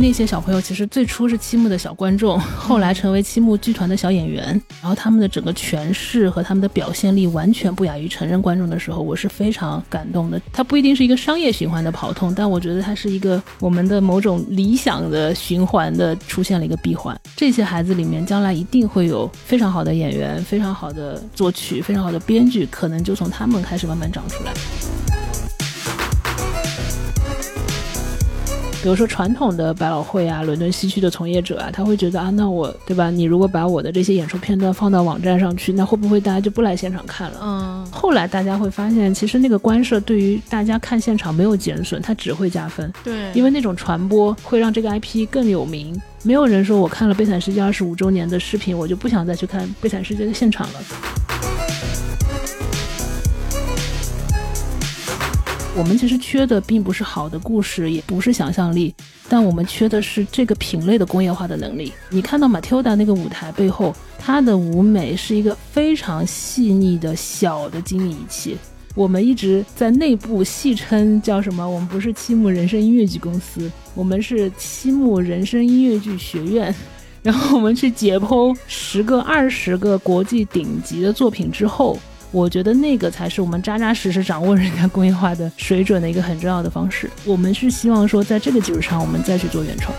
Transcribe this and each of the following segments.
那些小朋友其实最初是七木的小观众，后来成为七木剧团的小演员，然后他们的整个诠释和他们的表现力完全不亚于成人观众的时候，我是非常感动的。它不一定是一个商业循环的跑通，但我觉得它是一个我们的某种理想的循环的出现了一个闭环。这些孩子里面将来一定会有非常好的演员、非常好的作曲、非常好的编剧，可能就从他们开始慢慢长出来。比如说传统的百老汇啊、伦敦西区的从业者啊，他会觉得啊，那我对吧？你如果把我的这些演出片段放到网站上去，那会不会大家就不来现场看了？嗯。后来大家会发现，其实那个官设对于大家看现场没有减损，它只会加分。对。因为那种传播会让这个 IP 更有名。没有人说我看了《悲惨世界》二十五周年的视频，我就不想再去看《悲惨世界》的现场了。我们其实缺的并不是好的故事，也不是想象力，但我们缺的是这个品类的工业化的能力。你看到马 d 达那个舞台背后，它的舞美是一个非常细腻的小的精密仪器。我们一直在内部戏称叫什么？我们不是七木人生音乐剧公司，我们是七木人生音乐剧学院。然后我们去解剖十个、二十个国际顶级的作品之后。我觉得那个才是我们扎扎实实掌握人家工业化的水准的一个很重要的方式。我们是希望说，在这个基础上，我们再去做原创。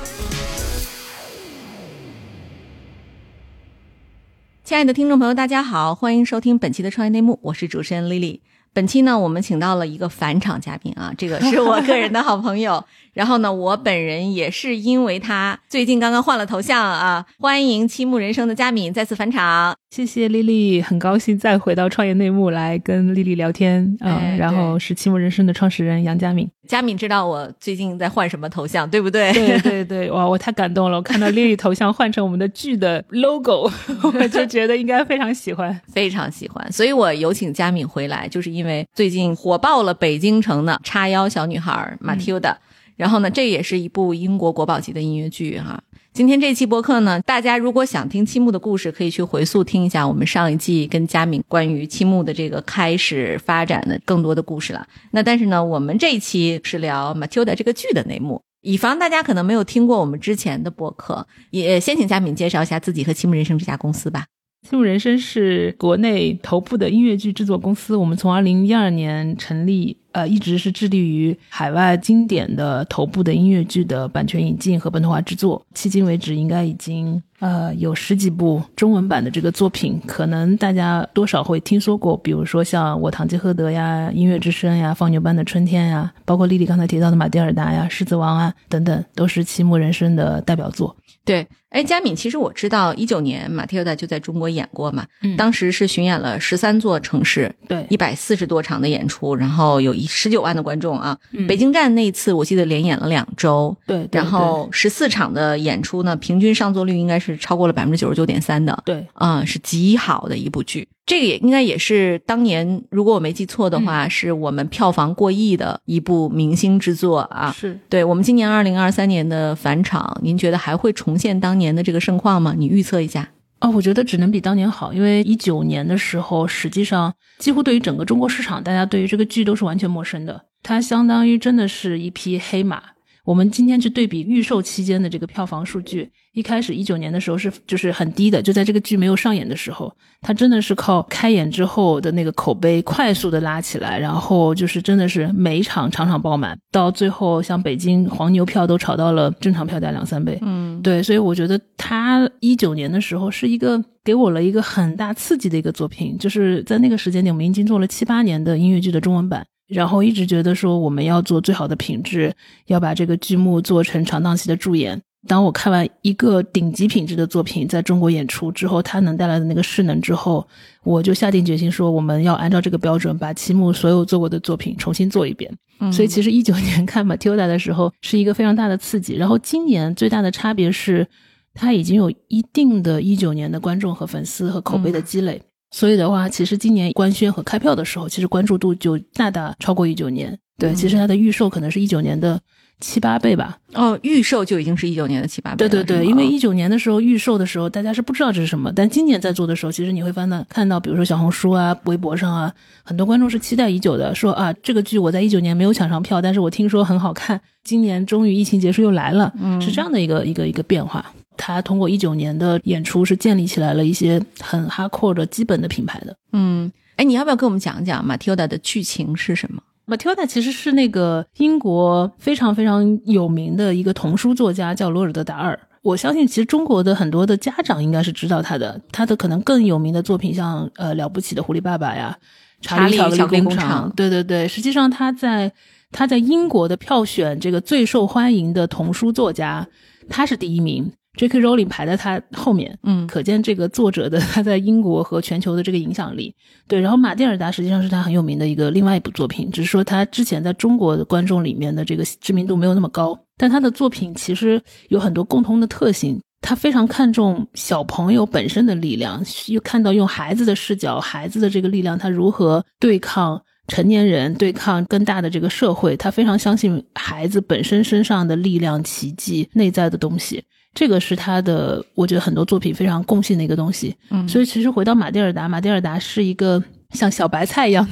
亲爱的听众朋友，大家好，欢迎收听本期的创业内幕，我是主持人 Lily。本期呢，我们请到了一个返场嘉宾啊，这个是我个人的好朋友。然后呢，我本人也是因为他最近刚刚换了头像啊，欢迎七木人生的佳敏再次返场。谢谢丽丽，很高兴再回到创业内幕来跟丽丽聊天啊。然后是七木人生的创始人杨佳敏，佳敏知道我最近在换什么头像，对不对？对 对对，哇，我太感动了！我看到丽丽头像换成我们的剧的 logo，我就觉得应该非常喜欢，非常喜欢。所以我有请佳敏回来，就是因为最近火爆了北京城的叉腰小女孩 Matilda，。然后呢，这也是一部英国国宝级的音乐剧哈。今天这期播客呢，大家如果想听七木的故事，可以去回溯听一下我们上一季跟佳敏关于七木的这个开始发展的更多的故事了。那但是呢，我们这一期是聊《Matilda》这个剧的内幕，以防大家可能没有听过我们之前的播客，也先请佳敏介绍一下自己和七木人生这家公司吧。七木人生是国内头部的音乐剧制作公司，我们从二零一二年成立。呃，一直是致力于海外经典的头部的音乐剧的版权引进和本土化制作。迄今为止，应该已经呃有十几部中文版的这个作品，可能大家多少会听说过，比如说像《我堂吉诃德》呀，《音乐之声》呀，《放牛班的春天》呀，包括丽丽刚才提到的《马蒂尔达》呀，《狮子王》啊等等，都是七木人生的代表作。对，哎，佳敏，其实我知道一九年马蒂尔达就在中国演过嘛，当时是巡演了十三座城市，对，一百四十多场的演出，然后有一十九万的观众啊。北京站那一次我记得连演了两周，对，然后十四场的演出呢，平均上座率应该是超过了百分之九十九点三的，对，啊，是极好的一部剧。这个也应该也是当年，如果我没记错的话，是我们票房过亿的一部明星之作啊。是对我们今年二零二三年的返场，您觉得还会重现当年的这个盛况吗？你预测一下。哦，我觉得只能比当年好，因为一九年的时候，实际上几乎对于整个中国市场，大家对于这个剧都是完全陌生的，它相当于真的是一匹黑马。我们今天去对比预售期间的这个票房数据，一开始一九年的时候是就是很低的，就在这个剧没有上演的时候，它真的是靠开演之后的那个口碑快速的拉起来，然后就是真的是每一场场场爆满，到最后像北京黄牛票都炒到了正常票价两三倍。嗯，对，所以我觉得它一九年的时候是一个给我了一个很大刺激的一个作品，就是在那个时间点，我们已经做了七八年的音乐剧的中文版。然后一直觉得说我们要做最好的品质，要把这个剧目做成长档期的助演。当我看完一个顶级品质的作品在中国演出之后，它能带来的那个势能之后，我就下定决心说我们要按照这个标准，把七木所有做过的作品重新做一遍。所以其实一九年看《Matilda》的时候是一个非常大的刺激。然后今年最大的差别是，它已经有一定的一九年的观众和粉丝和口碑的积累。所以的话，其实今年官宣和开票的时候，其实关注度就大大超过一九年。对，其实它的预售可能是一九年的七八倍吧。哦，预售就已经是一九年的七八倍对对对，因为一九年的时候预售的时候，大家是不知道这是什么，但今年在做的时候，其实你会翻到看到，比如说小红书啊、微博上啊，很多观众是期待已久的，说啊，这个剧我在一九年没有抢上票，但是我听说很好看，今年终于疫情结束又来了，嗯是这样的一个一个一个变化。他通过一九年的演出是建立起来了一些很 hardcore 的基本的品牌的。嗯，哎，你要不要跟我们讲讲 Matilda 的剧情是什么？Matilda 其实是那个英国非常非常有名的一个童书作家，叫罗尔德·达尔。我相信，其实中国的很多的家长应该是知道他的，他的可能更有名的作品像呃了不起的狐狸爸爸呀，查理查理巧克力工工厂对对对，实际上他在他在英国的票选这个最受欢迎的童书作家，他是第一名，J.K. Rowling 排在他后面。嗯可见这个作者的他在英国和全球的这个影响力。对，然后马蒂尔达实际上是他很有名的一个另外一部作品，只是说他之前在中国的观众里面的这个知名度没有那么高，但他的作品其实有很多共通的特性。他非常看重小朋友本身的力量，又看到用孩子的视角，孩子的这个力量，他如何对抗成年人，对抗更大的这个社会。他非常相信孩子本身身上的力量、奇迹、内在的东西。这个是他的，我觉得很多作品非常共性的一个东西。嗯所以其实回到马蒂尔达，马蒂尔达是一个像小白菜一样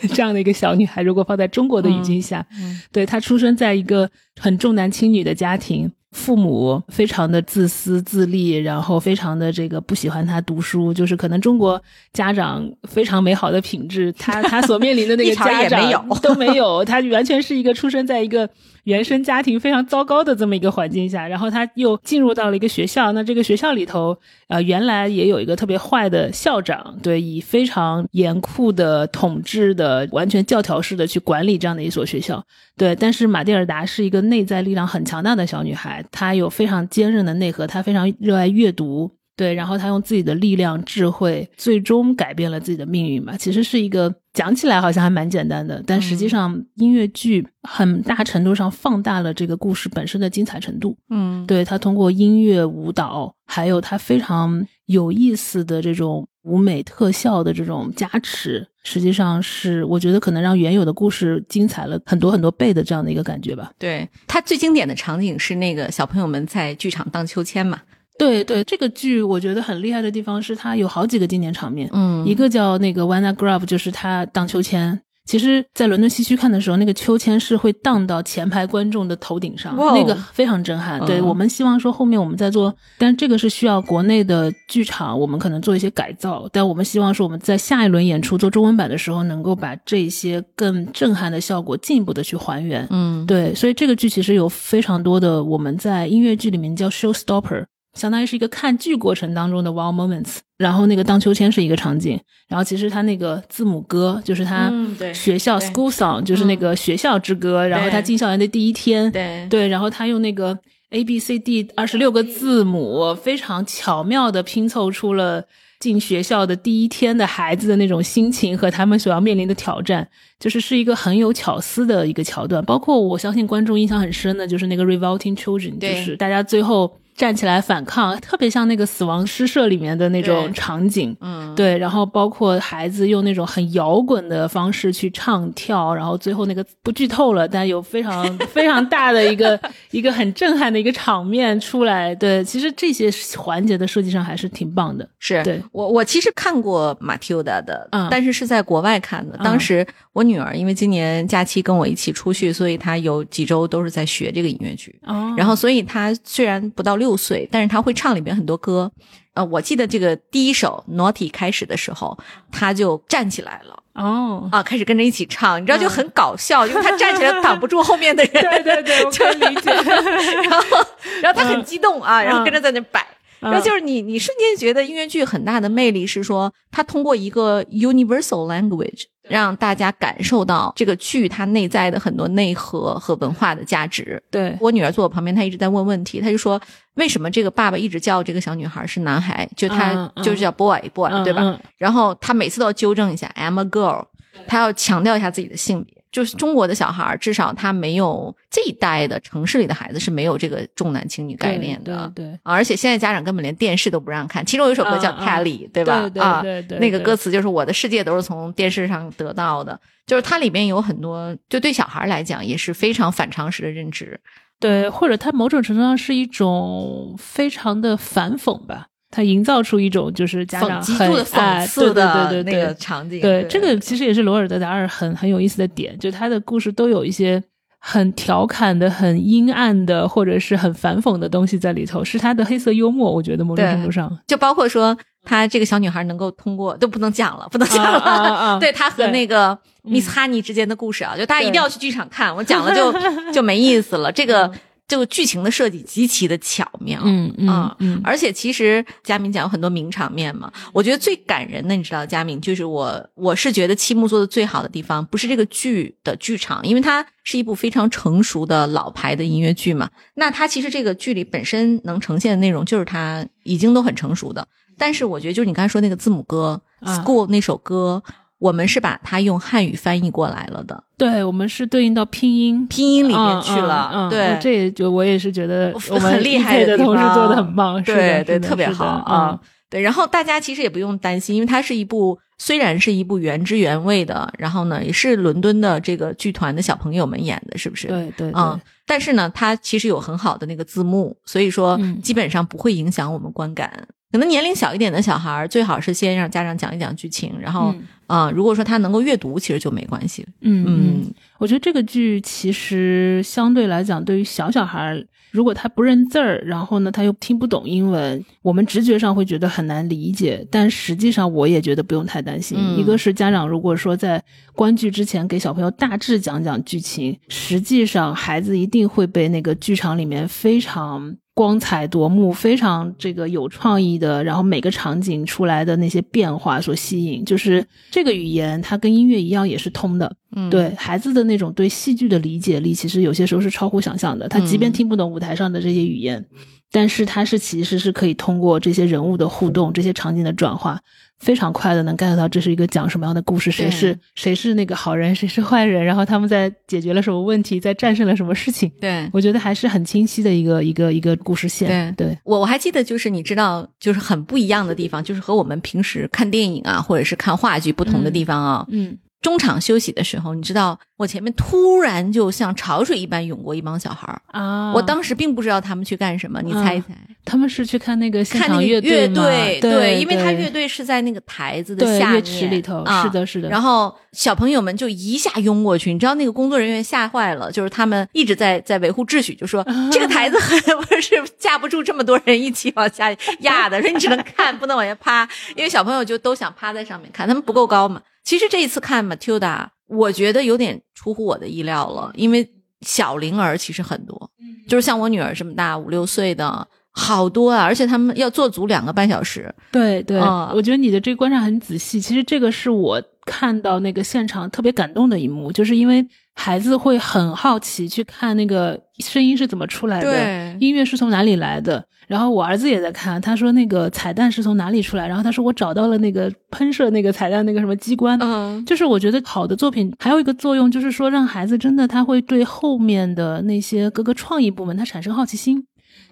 的 这样的一个小女孩。如果放在中国的语境下，嗯对她出生在一个很重男轻女的家庭。父母非常的自私自利，然后非常的这个不喜欢她读书，就是可能中国家长非常美好的品质，她她所面临的那个 家长也没有都没有，她完全是一个出生在一个原生家庭非常糟糕的这么一个环境下，然后她又进入到了一个学校，那这个学校里头，呃，原来也有一个特别坏的校长，对，以非常严酷的统治的、完全教条式的去管理这样的一所学校，对。但是马蒂尔达是一个内在力量很强大的小女孩，她有非常坚韧的内核，她非常热爱阅读。对，然后他用自己的力量、智慧，最终改变了自己的命运吧。其实是一个讲起来好像还蛮简单的，但实际上音乐剧很大程度上放大了这个故事本身的精彩程度。嗯，对他通过音乐、舞蹈，还有他非常有意思的这种舞美特效的这种加持，实际上是我觉得可能让原有的故事精彩了很多很多倍的这样的一个感觉吧。对，他最经典的场景是那个小朋友们在剧场荡秋千嘛。对对，这个剧我觉得很厉害的地方是它有好几个经典场面，嗯一个叫那个 Wanna Grab，就是他荡秋千。其实，在伦敦西区看的时候，那个秋千是会荡到前排观众的头顶上，那个非常震撼。对嗯我们希望说后面我们在做，但这个是需要国内的剧场，我们可能做一些改造。但我们希望说我们在下一轮演出做中文版的时候，能够把这些更震撼的效果进一步的去还原。嗯对，所以这个剧其实有非常多的我们在音乐剧里面叫 showstopper，相当于是一个看剧过程当中的 wow moments。然后那个荡秋千是一个场景，然后其实他那个字母歌就是他学校对 school song，就是那个学校之歌。然后他进校园的第一天，对对，然后他用那个 A B C D 二十六个字母，非常巧妙的拼凑出了进学校的第一天的孩子的那种心情和他们所要面临的挑战，就是是一个很有巧思的一个桥段。包括我相信观众印象很深的就是那个 Revolting Children，就是大家最后站起来反抗，特别像那个死亡诗社里面的那种场景。嗯对，然后包括孩子用那种很摇滚的方式去唱跳，然后最后那个不剧透了，但有非常非常大的一个 一个很震撼的一个场面出来。对，其实这些环节的设计上还是挺棒的。是对我我其实看过马蒂欧达的，嗯但是是在国外看的。嗯当时我女儿因为今年假期跟我一起出去，所以她有几周都是在学这个音乐剧。哦然后，所以她虽然不到六岁，但是他会唱里面很多歌。呃，我记得这个第一首《Naughty》开始的时候，他就站起来了哦，啊，开始跟着一起唱，你知道就嗯很搞笑，因为他站起来挡不住后面的人。对对对，我可以理解。然后，然后他很激动啊，然后跟着在那摆。嗯然后就是你，你瞬间觉得音乐剧很大的魅力是说，它通过一个 universal language 让大家感受到这个剧它内在的很多内核和文化的价值。对，我女儿坐我旁边，她一直在问问题，她就说为什么这个爸爸一直叫这个小女孩是男孩，就他嗯嗯就是叫 boy boy，、嗯对吧？嗯然后她每次都要纠正一下，I'm a girl，她要强调一下自己的性别。就是中国的小孩儿，至少他没有这一代的城市里的孩子是没有这个重男轻女概念的。对对，而且现在家长根本连电视都不让看。其中有一首歌叫《Kelly》，对吧？啊，对对，那个歌词就是我的世界都是从电视上得到的。就是它里面有很多，就对小孩来讲也是非常反常识的认知。对，或者它某种程度上是一种非常的反讽吧。它营造出一种就是家长极度的讽刺的那个场景。对，这个其实也是罗尔德达尔很很有意思的点，就他的故事都有一些很调侃的、很阴暗的，或者是很反讽的东西在里头，是他的黑色幽默。我觉得某种程度上，就包括说，他这个小女孩能够通过都不能讲了，不能讲了。对他和那个 Miss Honey 之间的故事啊，就大家一定要去剧场看，我讲了就 就没意思了。这个。这个剧情的设计极其的巧妙，嗯嗯嗯，而且其实佳敏讲有很多名场面嘛，我觉得最感人的，你知道，佳敏就是我，我是觉得七木做的最好的地方，不是这个剧的剧场，因为它是一部非常成熟的老牌的音乐剧嘛，那它其实这个剧里本身能呈现的内容就是它已经都很成熟的，但是我觉得就是你刚才说那个字母歌，School 那首歌。我们是把它用汉语翻译过来了的，对，我们是对应到拼音。拼音里面去了，对，这也就我也是觉得很厉害的同事做的很棒，对对，特别好啊，对，然后大家其实也不用担心，因为它是一部虽然是一部原汁原味的，然后呢也是伦敦的这个剧团的小朋友们演的，是不是？对对啊，但是呢，它其实有很好的那个字幕，所以说基本上不会影响我们观感。可能年龄小一点的小孩儿，最好是先让家长讲一讲剧情，然后啊，如果说他能够阅读，其实就没关系。嗯嗯，我觉得这个剧其实相对来讲，对于小小孩儿，如果他不认字儿，然后呢他又听不懂英文，我们直觉上会觉得很难理解。但实际上，我也觉得不用太担心。一个是家长如果说在观剧之前给小朋友大致讲讲剧情，实际上孩子一定会被那个剧场里面非常。光彩夺目，非常这个有创意的，然后每个场景出来的那些变化所吸引，就是这个语言它跟音乐一样也是通的。嗯，对孩子的那种对戏剧的理解力，其实有些时候是超乎想象的。他即便听不懂舞台上的这些语言，但是他是其实是可以通过这些人物的互动、这些场景的转化。非常快的能 get 到这是一个讲什么样的故事，谁是谁是那个好人，谁是坏人，然后他们在解决了什么问题，在战胜了什么事情。对我觉得还是很清晰的一个一个一个故事线。对，对我我还记得就是你知道就是很不一样的地方，就是和我们平时看电影啊或者是看话剧不同的地方啊。嗯。中场休息的时候，你知道我前面突然就像潮水一般涌过一帮小孩儿啊！我当时并不知道他们去干什么，你猜一猜？他们是去看那个看那个乐队对对，因为他乐队是在那个台子的下面里头，是的，是的。然后小朋友们就一下拥过去，你知道那个工作人员吓坏了，就是他们一直在在维护秩序，就说这个台子不是架不住这么多人一起往下压的，说你只能看，不能往下趴，因为小朋友就都想趴在上面看，他们不够高嘛。其实这一次看 Matilda，我觉得有点出乎我的意料了，因为小龄儿其实很多，就是像我女儿这么大五六岁的好多啊，而且他们要做足两个半小时。对对，我觉得你的这个观察很仔细。其实这个是我看到那个现场特别感动的一幕，就是因为。孩子会很好奇去看那个声音是怎么出来的，音乐是从哪里来的。然后我儿子也在看，他说那个彩蛋是从哪里出来。然后他说我找到了那个喷射那个彩蛋那个什么机关。嗯，就是我觉得好的作品还有一个作用，就是说让孩子真的他会对后面的那些各个创意部门他产生好奇心。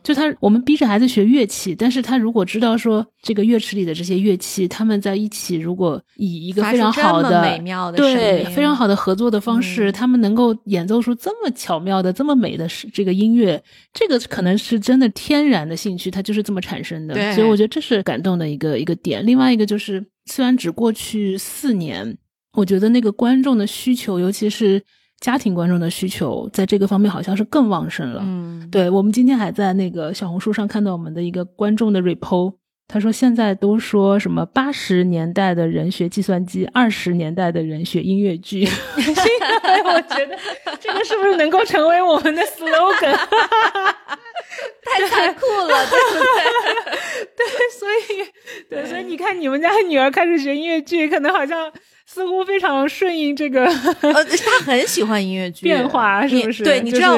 就他，我们逼着孩子学乐器，但是他如果知道说这个乐池里的这些乐器，他们在一起，如果以一个非常好的、美妙的对非常好的合作的方式，他们能够演奏出这么巧妙的、这么美的这个音乐，这个可能是真的天然的兴趣，它就是这么产生的。所以我觉得这是感动的一个一个点。另外一个就是，虽然只过去四年，我觉得那个观众的需求，尤其是。家庭观众的需求在这个方面好像是更旺盛了。嗯，对我们今天还在那个小红书上看到我们的一个观众的 report，他说现在都说什么八十年代的人学计算机，二十年代的人学音乐剧。我觉得这个是不是能够成为我们的 slogan？太残酷了，对不对？对，所以对，所以你看，你们家女儿开始学音乐剧，可能好像。似乎非常顺应这个，呃，他很喜欢音乐剧变化，是不是？对，你知道，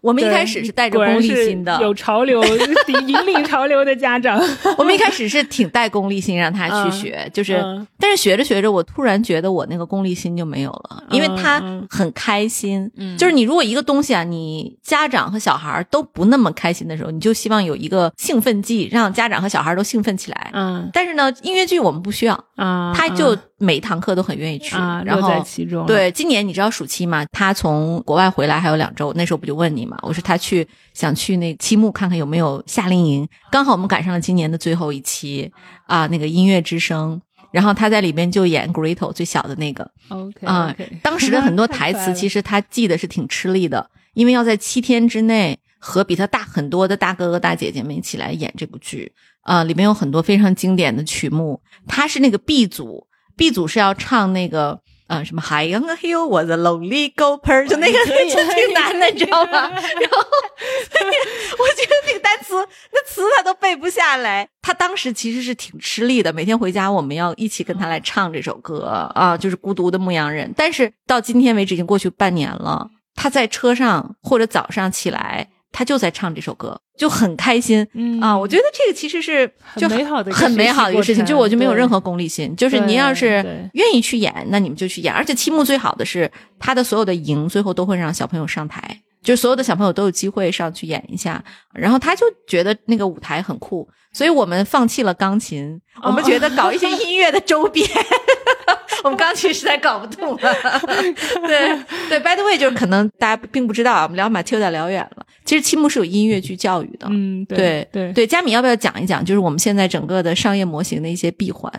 我们一开始是带着功利心的，有潮流 引领潮流的家长。我们一开始是挺带功利心让他去学，就是，嗯但是学着学着，我突然觉得我那个功利心就没有了，因为他嗯很开心。嗯就是你如果一个东西啊，你家长和小孩儿都不那么开心的时候，你就希望有一个兴奋剂，让家长和小孩儿都兴奋起来。嗯但是呢，音乐剧我们不需要，啊，他就每一堂课都很愿意去，啊，然后乐在其中。，对，今年你知道暑期嘛？他从国外回来还有两周，那时候不就问你嘛？我说他去想去那期末看看有没有夏令营，刚好我们赶上了今年的最后一期啊，那个音乐之声。然后他在里边就演 Grito 最小的那个 OK 啊当时的很多台词其实实他记得是挺吃力的，因为要在七天之内和比他大很多的大哥哥大姐姐们一起来演这部剧啊，里面有很多非常经典的曲目。他是那个 B 组，B 组是要唱那个。呃，什么 High on a hill was a lonely gopher，就那个就挺难的，你知道吗？然后，所以我觉得那个单词，那词他都背不下来。他当时其实是挺吃力的，每天回家我们要一起跟他来唱这首歌啊，就是《孤独的牧羊人》。但是到今天为止，已经过去半年了，他在车上或者早上起来，他就在唱这首歌，就很开心。嗯啊，我觉得这个其实是就很美好的一个很美好的一个事情，就我就没有任何功利心，就是您要是愿意去演，那你们就去演。而且期末最好的是，他的所有的营最后都会让小朋友上台，就是所有的小朋友都有机会上去演一下，然后他就觉得那个舞台很酷，所以我们放弃了钢琴，我们觉得搞一些音乐的周边。我们钢琴实在搞不动了，对 对。By the way，就是可能大家并不知道啊，我们聊马 Tilda 聊远了。其实七木是有音乐剧教育的，嗯，对对对对，佳敏要不要讲一讲，就是我们现在整个的商业模型的一些闭环？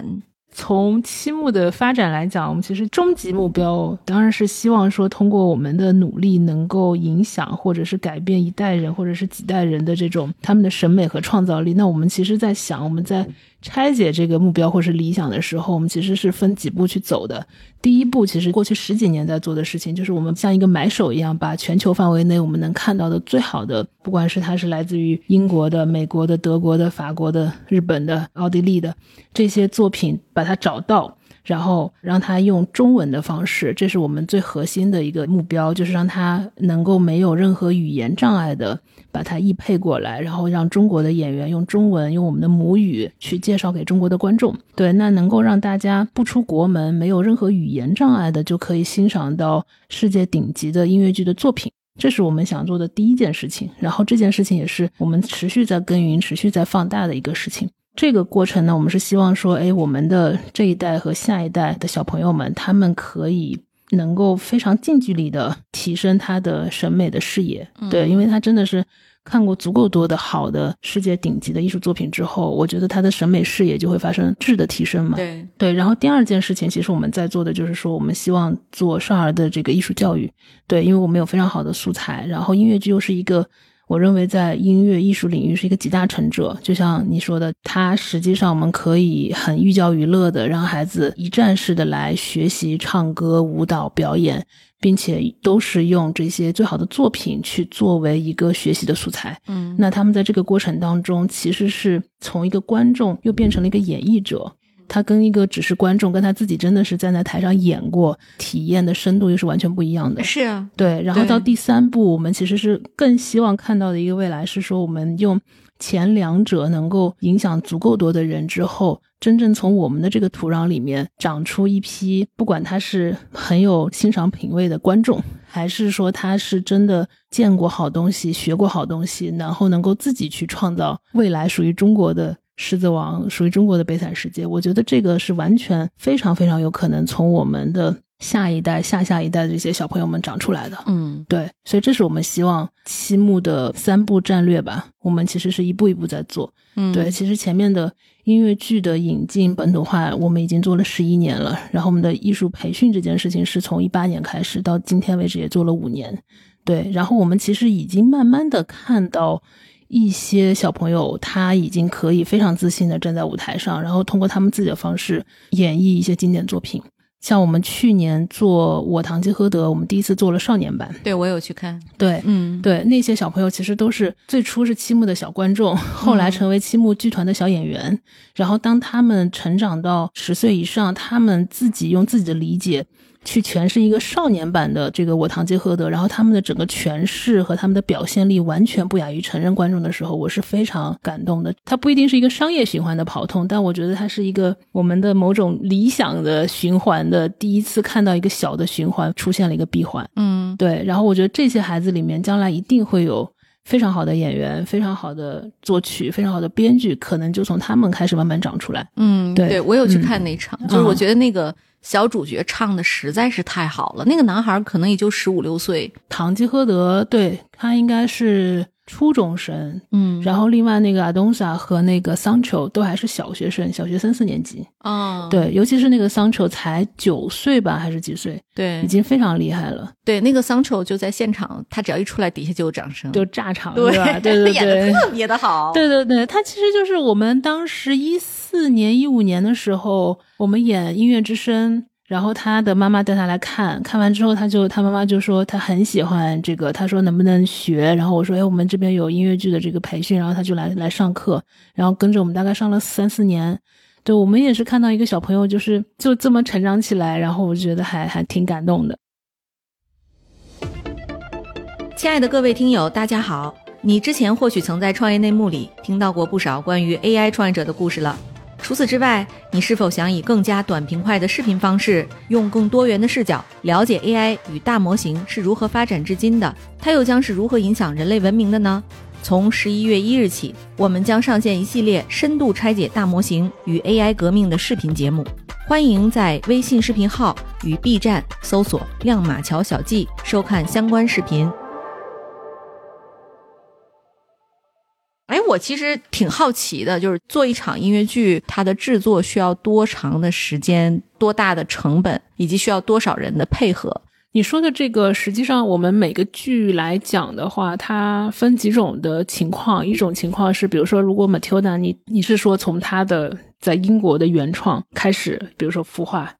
从七木的发展来讲，我们其实终极目标当然是希望说，通过我们的努力，能够影响或者是改变一代人或者是几代人的这种他们的审美和创造力。那我们其实，在想我们在拆解这个目标或是理想的时候，我们其实是分几步去走的。第一步，其实过去十几年在做的事情，就是我们像一个买手一样，把全球范围内我们能看到的最好的，不管是它是来自于英国的、美国的、德国的、法国的、日本的、奥地利的这些作品，把它找到。然后让他用中文的方式，这是我们最核心的一个目标，就是让他能够没有任何语言障碍的把它译配过来，然后让中国的演员用中文，用我们的母语去介绍给中国的观众。对，那能够让大家不出国门，没有任何语言障碍的，就可以欣赏到世界顶级的音乐剧的作品。这是我们想做的第一件事情，然后这件事情也是我们持续在耕耘、持续在放大的一个事情。这个过程呢，我们是希望说，哎，我们的这一代和下一代的小朋友们，他们可以能够非常近距离的提升他的审美的视野，对，因为他真的是看过足够多的好的世界顶级的艺术作品之后，我觉得他的审美视野就会发生质的提升嘛。对，对，然后第二件事情，其实我们在做的就是说，我们希望做少儿的这个艺术教育。对，因为我们有非常好的素材，然后音乐剧又是一个，我认为在音乐艺术领域是一个集大成者。就像你说的，它实际上我们可以很寓教于乐的，让孩子一站式的来学习唱歌、舞蹈、表演，并且都是用这些最好的作品去作为一个学习的素材。嗯，那他们在这个过程当中，其实是从一个观众又变成了一个演绎者。他跟一个只是观众，跟他自己真的是站在台上演过，体验的深度又是完全不一样的。是啊，对，然后到第三步，我们其实是更希望看到的一个未来是说，我们用前两者能够影响足够多的人之后，真正从我们的这个土壤里面长出一批，不管他是很有欣赏品味的观众，还是说他是真的见过好东西、学过好东西，然后能够自己去创造未来属于中国的。狮子王属于中国的悲惨世界，我觉得这个是完全非常非常有可能从我们的下一代、下下一代的这些小朋友们长出来的。嗯对，所以这是我们希望七木的三步战略吧。我们其实是一步一步在做。嗯，对，其实前面的音乐剧的引进本土化，我们已经做了十一年了。然后我们的艺术培训这件事情是从一八年开始，到今天为止也做了五年。对，然后我们其实已经慢慢的看到。一些小朋友他已经可以非常自信的站在舞台上，然后通过他们自己的方式演绎一些经典作品。像我们去年做《我堂吉诃德》，我们第一次做了少年版。对我有去看，对，嗯，对，那些小朋友其实都是最初是七木的小观众，后来成为七木剧团的小演员。然后当他们成长到十岁以上，他们自己用自己的理解去诠释一个少年版的这个我堂吉诃德，然后他们的整个诠释和他们的表现力完全不亚于成人观众的时候，我是非常感动的。它不一定是一个商业循环的跑通，但我觉得它是一个我们的某种理想的循环的第一次看到一个小的循环出现了一个闭环。嗯，对，然后我觉得这些孩子里面将来一定会有。非常好的演员，非常好的作曲，非常好的编剧，可能就从他们开始慢慢长出来。嗯，对对我有去看那场，就是我觉得那个小主角唱的实在是太好了。那个男孩可能也就十五六岁，堂吉诃德，对他应该是。初中生，嗯，然后另外那个阿东萨和那个桑丘都还是小学生，小学三四年级。哦，对，尤其是那个桑丘才九岁吧，还是几岁？对，已经非常厉害了。对，那个桑丘就在现场，他只要一出来，底下就有掌声，就炸场，对吧？对对对，演的特别的好。对对对，他其实就是我们当时一四四年、一五年的时候，我们演《音乐之声》。然后他的妈妈带他来看，看完之后，他就他妈妈就说他很喜欢这个，他说能不能学？然后我说，哎，我们这边有音乐剧的这个培训，然后他就来来上课，然后跟着我们大概上了三四年。对我们也是看到一个小朋友就是就这么成长起来，然后我觉得还还挺感动的。亲爱的各位听友，大家好，你之前或许曾在创业内幕里听到过不少关于 AI 创业者的故事了。除此之外，你是否想以更加短平快的视频方式，用更多元的视角了解 AI 与大模型是如何发展至今的？它又将是如何影响人类文明的呢？从十一月一日起，我们将上线一系列深度拆解大模型与 AI 革命的视频节目，欢迎在微信视频号与 B 站搜索“亮马桥小记”收看相关视频。哎，我其实挺好奇的，就是做一场音乐剧，它的制作需要多长的时间、多大的成本，以及需要多少人的配合？你说的这个，实际上我们每个剧来讲的话，它分几种的情况。一种情况是，比如说，如果 Matilda，你你是说从它的在英国的原创开始，比如说孵化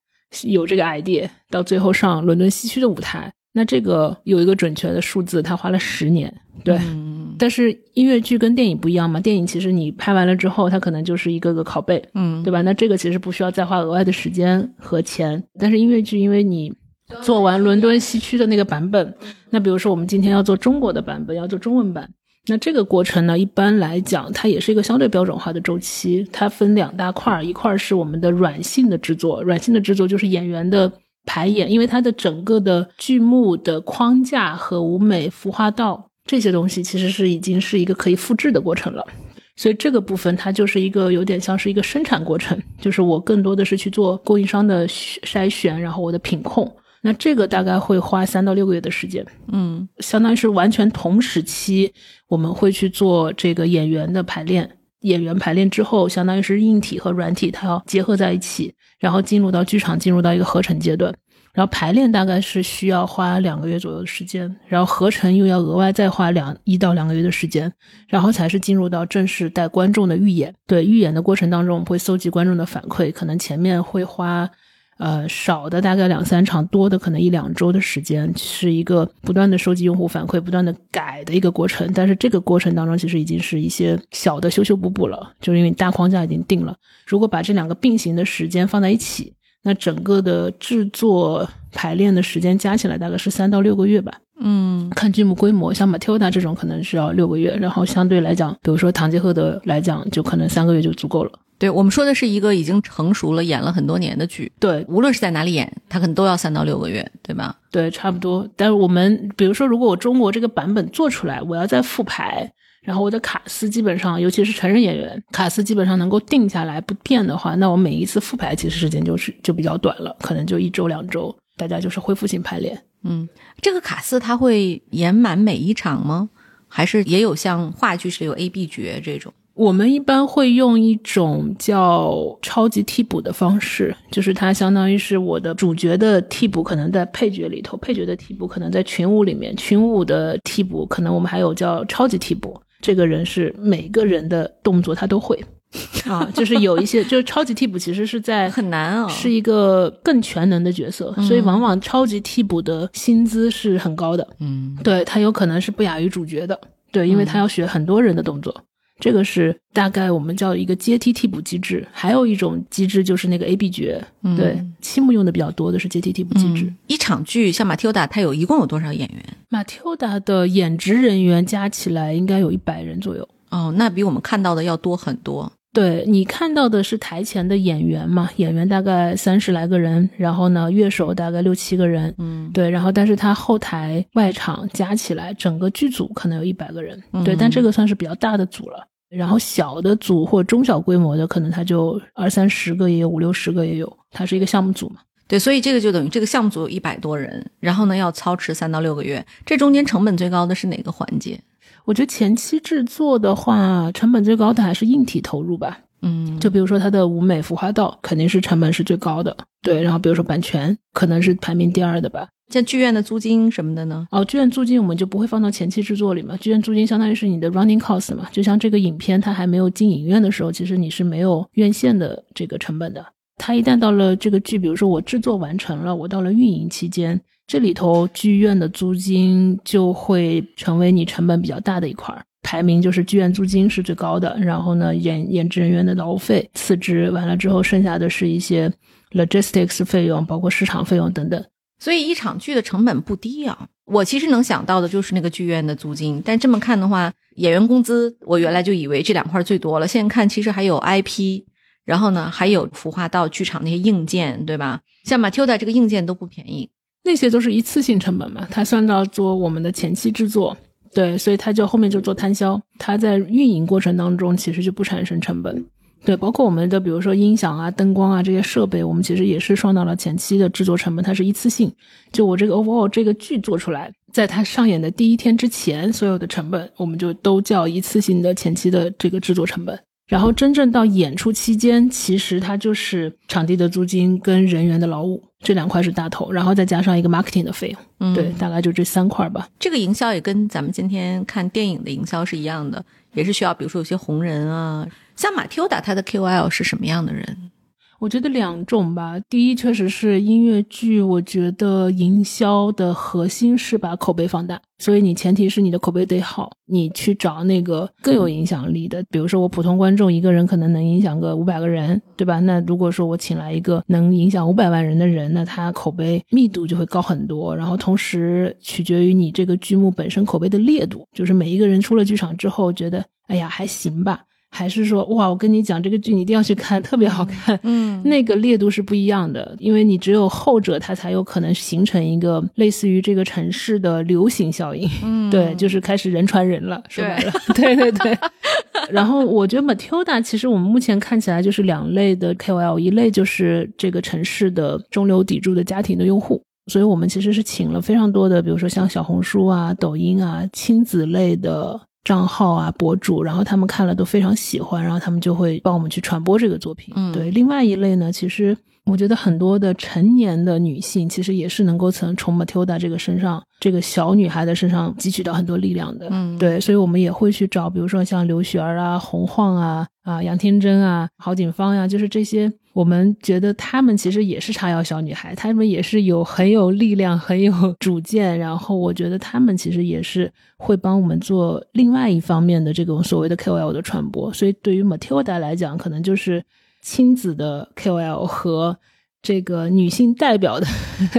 有这个 idea，到最后上伦敦西区的舞台，那这个有一个准确的数字，它花了十年，对。但是音乐剧跟电影不一样嘛，电影其实你拍完了之后，它可能就是一个个拷贝，嗯，对吧？那这个其实不需要再花额外的时间和钱。但是音乐剧，因为你做完伦敦西区的那个版本，那比如说我们今天要做中国的版本，要做中文版，那这个过程呢，一般来讲，它也是一个相对标准化的周期。它分两大块儿，一块儿是我们的软性的制作，软性的制作就是演员的排演，因为它的整个的剧目的框架和舞美服化道。这些东西其实是已经是一个可以复制的过程了，所以这个部分它就是一个有点像是一个生产过程，就是我更多的是去做供应商的筛选，然后我的品控，那这个大概会花三到六个月的时间，嗯，相当于是完全同时期，我们会去做这个演员的排练，演员排练之后，相当于是硬体和软体它要结合在一起，然后进入到剧场，进入到一个合成阶段。然后排练大概是需要花两个月左右的时间，然后合成又要额外再花两一到两个月的时间，然后才是进入到正式带观众的预演。对预演的过程当中，我们会搜集观众的反馈，可能前面会花，呃少的大概两三场，多的可能一两周的时间，是一个不断的收集用户反馈、不断的改的一个过程。但是这个过程当中，其实已经是一些小的修修补补了，就是因为大框架已经定了。如果把这两个并行的时间放在一起。那整个的制作排练的时间加起来大概是三到六个月吧。嗯，看剧目规模，像 Matilda 这种可能是要六个月，然后相对来讲，比如说《堂吉诃德》来讲，就可能三个月就足够了。对我们说的是一个已经成熟了、演了很多年的剧。对，无论是在哪里演，它可能都要三到六个月，对吧？对，差不多。但是我们比如说，如果我中国这个版本做出来，我要再复排。然后我的卡司基本上，尤其是成人演员，卡司基本上能够定下来不变的话，那我每一次复排其实时间就是就比较短了，可能就一周两周，大家就是恢复性排练。嗯，这个卡司他会演满每一场吗？还是也有像话剧是有 A、B 角这种？我们一般会用一种叫超级替补的方式，就是它相当于是我的主角的替补，可能在配角里头；配角的替补可能在群舞里面；群舞的替补可能我们还有叫超级替补。这个人是每个人的动作他都会，啊，就是有一些 就是超级替补其实是在很难啊，是一个更全能的角色，所以往往超级替补的薪资是很高的，嗯，对他有可能是不亚于主角的，对，因为他要学很多人的动作，这个是大概我们叫一个阶梯替补机制。还有一种机制就是那个 A B 角，嗯。对，七木用的比较多的是阶梯替补机制。嗯。一场剧像马蒂欧达，他有一共有多少演员？马蒂欧达的演职人员加起来应该有一百人左右。哦，那比我们看到的要多很多。对你看到的是台前的演员嘛，演员大概三十来个人，然后呢，乐手大概六七个人，嗯，对，然后但是他后台外场加起来，整个剧组可能有一百个人，对，嗯但这个算是比较大的组了。然后小的组或中小规模的，可能他就二三十个也有，五六十个也有，它是一个项目组嘛。对，所以这个就等于这个项目组有一百多人，然后呢要操持三到六个月，这中间成本最高的是哪个环节？我觉得前期制作的话，成本最高的还是硬体投入吧。嗯，就比如说它的舞美服化道，肯定是成本是最高的。对，然后比如说版权，可能是排名第二的吧。像剧院的租金什么的呢？哦，剧院租金我们就不会放到前期制作里嘛，剧院租金相当于是你的 running cost 嘛，就像这个影片它还没有进影院的时候，其实你是没有院线的这个成本的。它一旦到了这个剧，比如说我制作完成了，我到了运营期间，这里头剧院的租金就会成为你成本比较大的一块儿。排名就是剧院租金是最高的，然后呢，演演职人员的劳务费次之，完了之后剩下的是一些 logistics 费用，包括市场费用等等。所以一场剧的成本不低啊。我其实能想到的就是那个剧院的租金，但这么看的话，演员工资我原来就以为这两块最多了，现在看其实还有 IP，然后呢还有孵化到、剧场那些硬件，对吧？像马 Tilda 这个硬件都不便宜。那些都是一次性成本嘛，它算到做我们的前期制作，对，所以它就后面就做摊销，它在运营过程当中其实就不产生成本，对，包括我们的比如说音响啊、灯光啊这些设备，我们其实也是算到了前期的制作成本，它是一次性，就我这个 overall 这个剧做出来，在它上演的第一天之前，所有的成本我们就都叫一次性的前期的这个制作成本。然后真正到演出期间，其实它就是场地的租金跟人员的劳务这两块是大头，然后再加上一个 marketing 的费用，嗯，对，大概就这三块吧。这个营销也跟咱们今天看电影的营销是一样的，也是需要，比如说有些红人啊，像马蒂欧达他的 KOL 是什么样的人？我觉得两种吧，第一确实是音乐剧，我觉得营销的核心是把口碑放大，所以你前提是你的口碑得好，你去找那个更有影响力的，比如说我普通观众一个人可能能影响个五百个人，对吧？那如果说我请来一个能影响五百万人的人，那他口碑密度就会高很多，然后同时取决于你这个剧目本身口碑的烈度，就是每一个人出了剧场之后觉得，哎呀还行吧。还是说哇，我跟你讲这个剧你一定要去看，特别好看。嗯那个烈度是不一样的，因为你只有后者，它才有可能形成一个类似于这个城市的流行效应。嗯 对，就是开始人传人了。说白了，对对对。然后我觉得 Matilda 其实我们目前看起来就是两类的 KOL，一类就是这个城市的中流砥柱的家庭的用户。所以我们其实是请了非常多的，比如说像小红书啊、抖音啊、亲子类的账号啊、博主，然后他们看了都非常喜欢，然后他们就会帮我们去传播这个作品。嗯对。另外一类呢，其实我觉得很多的成年的女性，其实也是能够从从 Matilda 这个身上，这个小女孩的身上汲取到很多力量的。嗯对，所以我们也会去找，比如说像刘雪儿啊、洪晃啊、啊杨天真啊、郝景芳呀、就是这些，我们觉得她们其实也是叉腰小女孩，她们也是有很有力量、很有主见，然后我觉得她们其实也是会帮我们做另外一方面的这种所谓的 KOL 的传播。所以对于 Matilda 来讲，可能就是亲子的 KOL 和这个女性代表的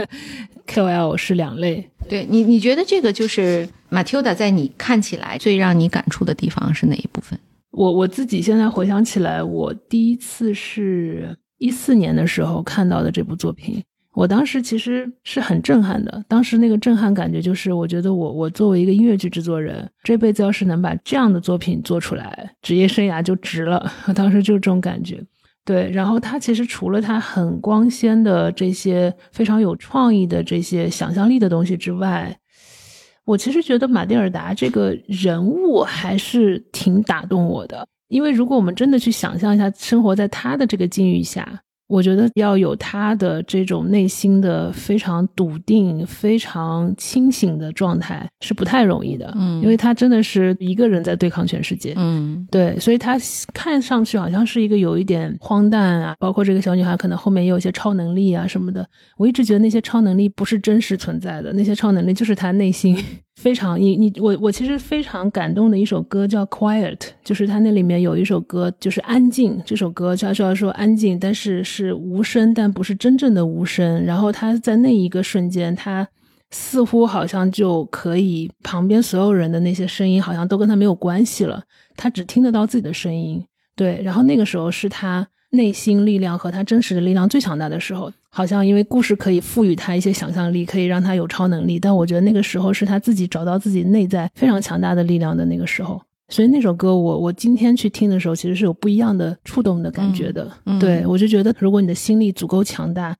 KOL 是两类。对你，你觉得这个就是 Matilda 在你看起来最让你感触的地方是哪一部分？我我自己现在回想起来，我第一次是一四年的时候看到的这部作品，我当时其实是很震撼的。当时那个震撼感觉就是，我觉得我我作为一个音乐剧制作人，这辈子要是能把这样的作品做出来，职业生涯就值了。我当时就是这种感觉。对，然后它其实除了它很光鲜的这些非常有创意的这些想象力的东西之外，我其实觉得马蒂尔达这个人物还是挺打动我的，因为如果我们真的去想象一下，生活在他的这个境遇下，我觉得要有他的这种内心的非常笃定、非常清醒的状态是不太容易的，嗯因为他真的是一个人在对抗全世界，嗯对，所以他看上去好像是一个有一点荒诞啊，包括这个小女孩可能后面也有一些超能力啊什么的。我一直觉得那些超能力不是真实存在的，那些超能力就是他内心非常，你你我我其实非常感动的一首歌叫《Quiet》，就是它那里面有一首歌就是安静，这首歌叫叫说安静，但是是无声，但不是真正的无声。然后他在那一个瞬间，他似乎好像就可以旁边所有人的那些声音好像都跟他没有关系了，他只听得到自己的声音。对，然后那个时候是他内心力量和他真实的力量最强大的时候。好像因为故事可以赋予他一些想象力，可以让他有超能力，但我觉得那个时候是他自己找到自己内在非常强大的力量的那个时候。所以那首歌，我我今天去听的时候，其实是有不一样的触动的感觉的。对我就觉得，如果你的心力足够强大，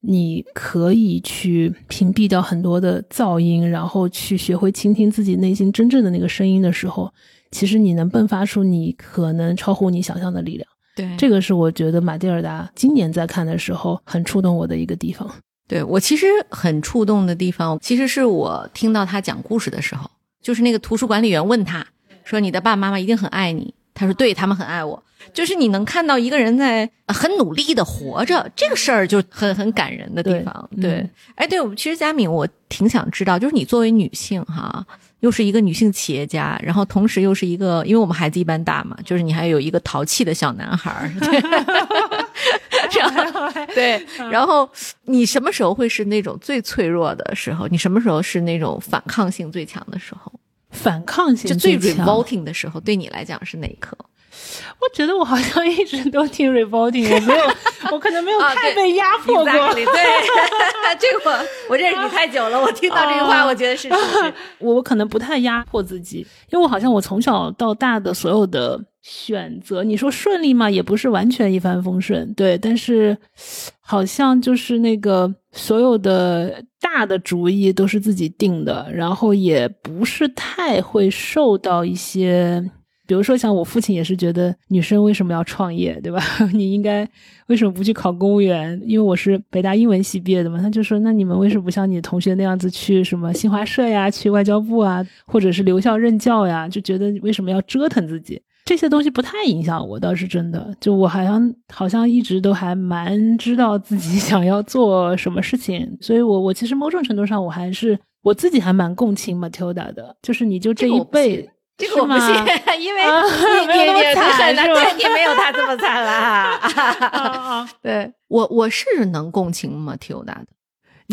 你可以去屏蔽掉很多的噪音，然后去学会倾听自己内心真正的那个声音的时候，其实你能迸发出你可能超乎你想象的力量。对，这个是我觉得马蒂尔达今年在看的时候很触动我的一个地方。对我其实很触动的地方，其实是我听到他讲故事的时候，就是那个图书管理员问他说：“你的爸爸妈妈一定很爱你。”他说：“对他们很爱我。”就是你能看到一个人在很努力的活着，这个事儿就很很感人的地方。对，哎，对，我其实佳敏，我挺想知道，就是你作为女性哈。又是一个女性企业家，然后同时又是一个，因为我们孩子一般大嘛，就是你还有一个淘气的小男孩儿，对，然后你什么时候会是那种最脆弱的时候？你什么时候是那种反抗性最强的时候？反抗性就最 revolting 的时候，对你来讲是哪一刻？我觉得我好像一直都挺 revolting，我没有，我可能没有太被压迫过。对，这个我我认识你太久了，我听到这句话，我觉得是。我可能不太压迫自己，因为我好像我从小到大的所有的选择，你说顺利吗？也不是完全一帆风顺，对。但是好像就是那个所有的大的主意都是自己定的，然后也不是太会受到一些。比如说，像我父亲也是觉得女生为什么要创业，对吧？你应该为什么不去考公务员？因为我是北大英文系毕业的嘛，他就说：那你们为什么不像你同学那样子去什么新华社呀、去外交部啊，或者是留校任教呀？就觉得为什么要折腾自己？这些东西不太影响我，倒是真的。就我好像好像一直都还蛮知道自己想要做什么事情，所以我我其实某种程度上我还是我自己还蛮共情 Matilda 的，就是你就这一辈。我不信，因为你你你惨了，对你没有他这么惨了。对我我是能共情马蒂欧达的，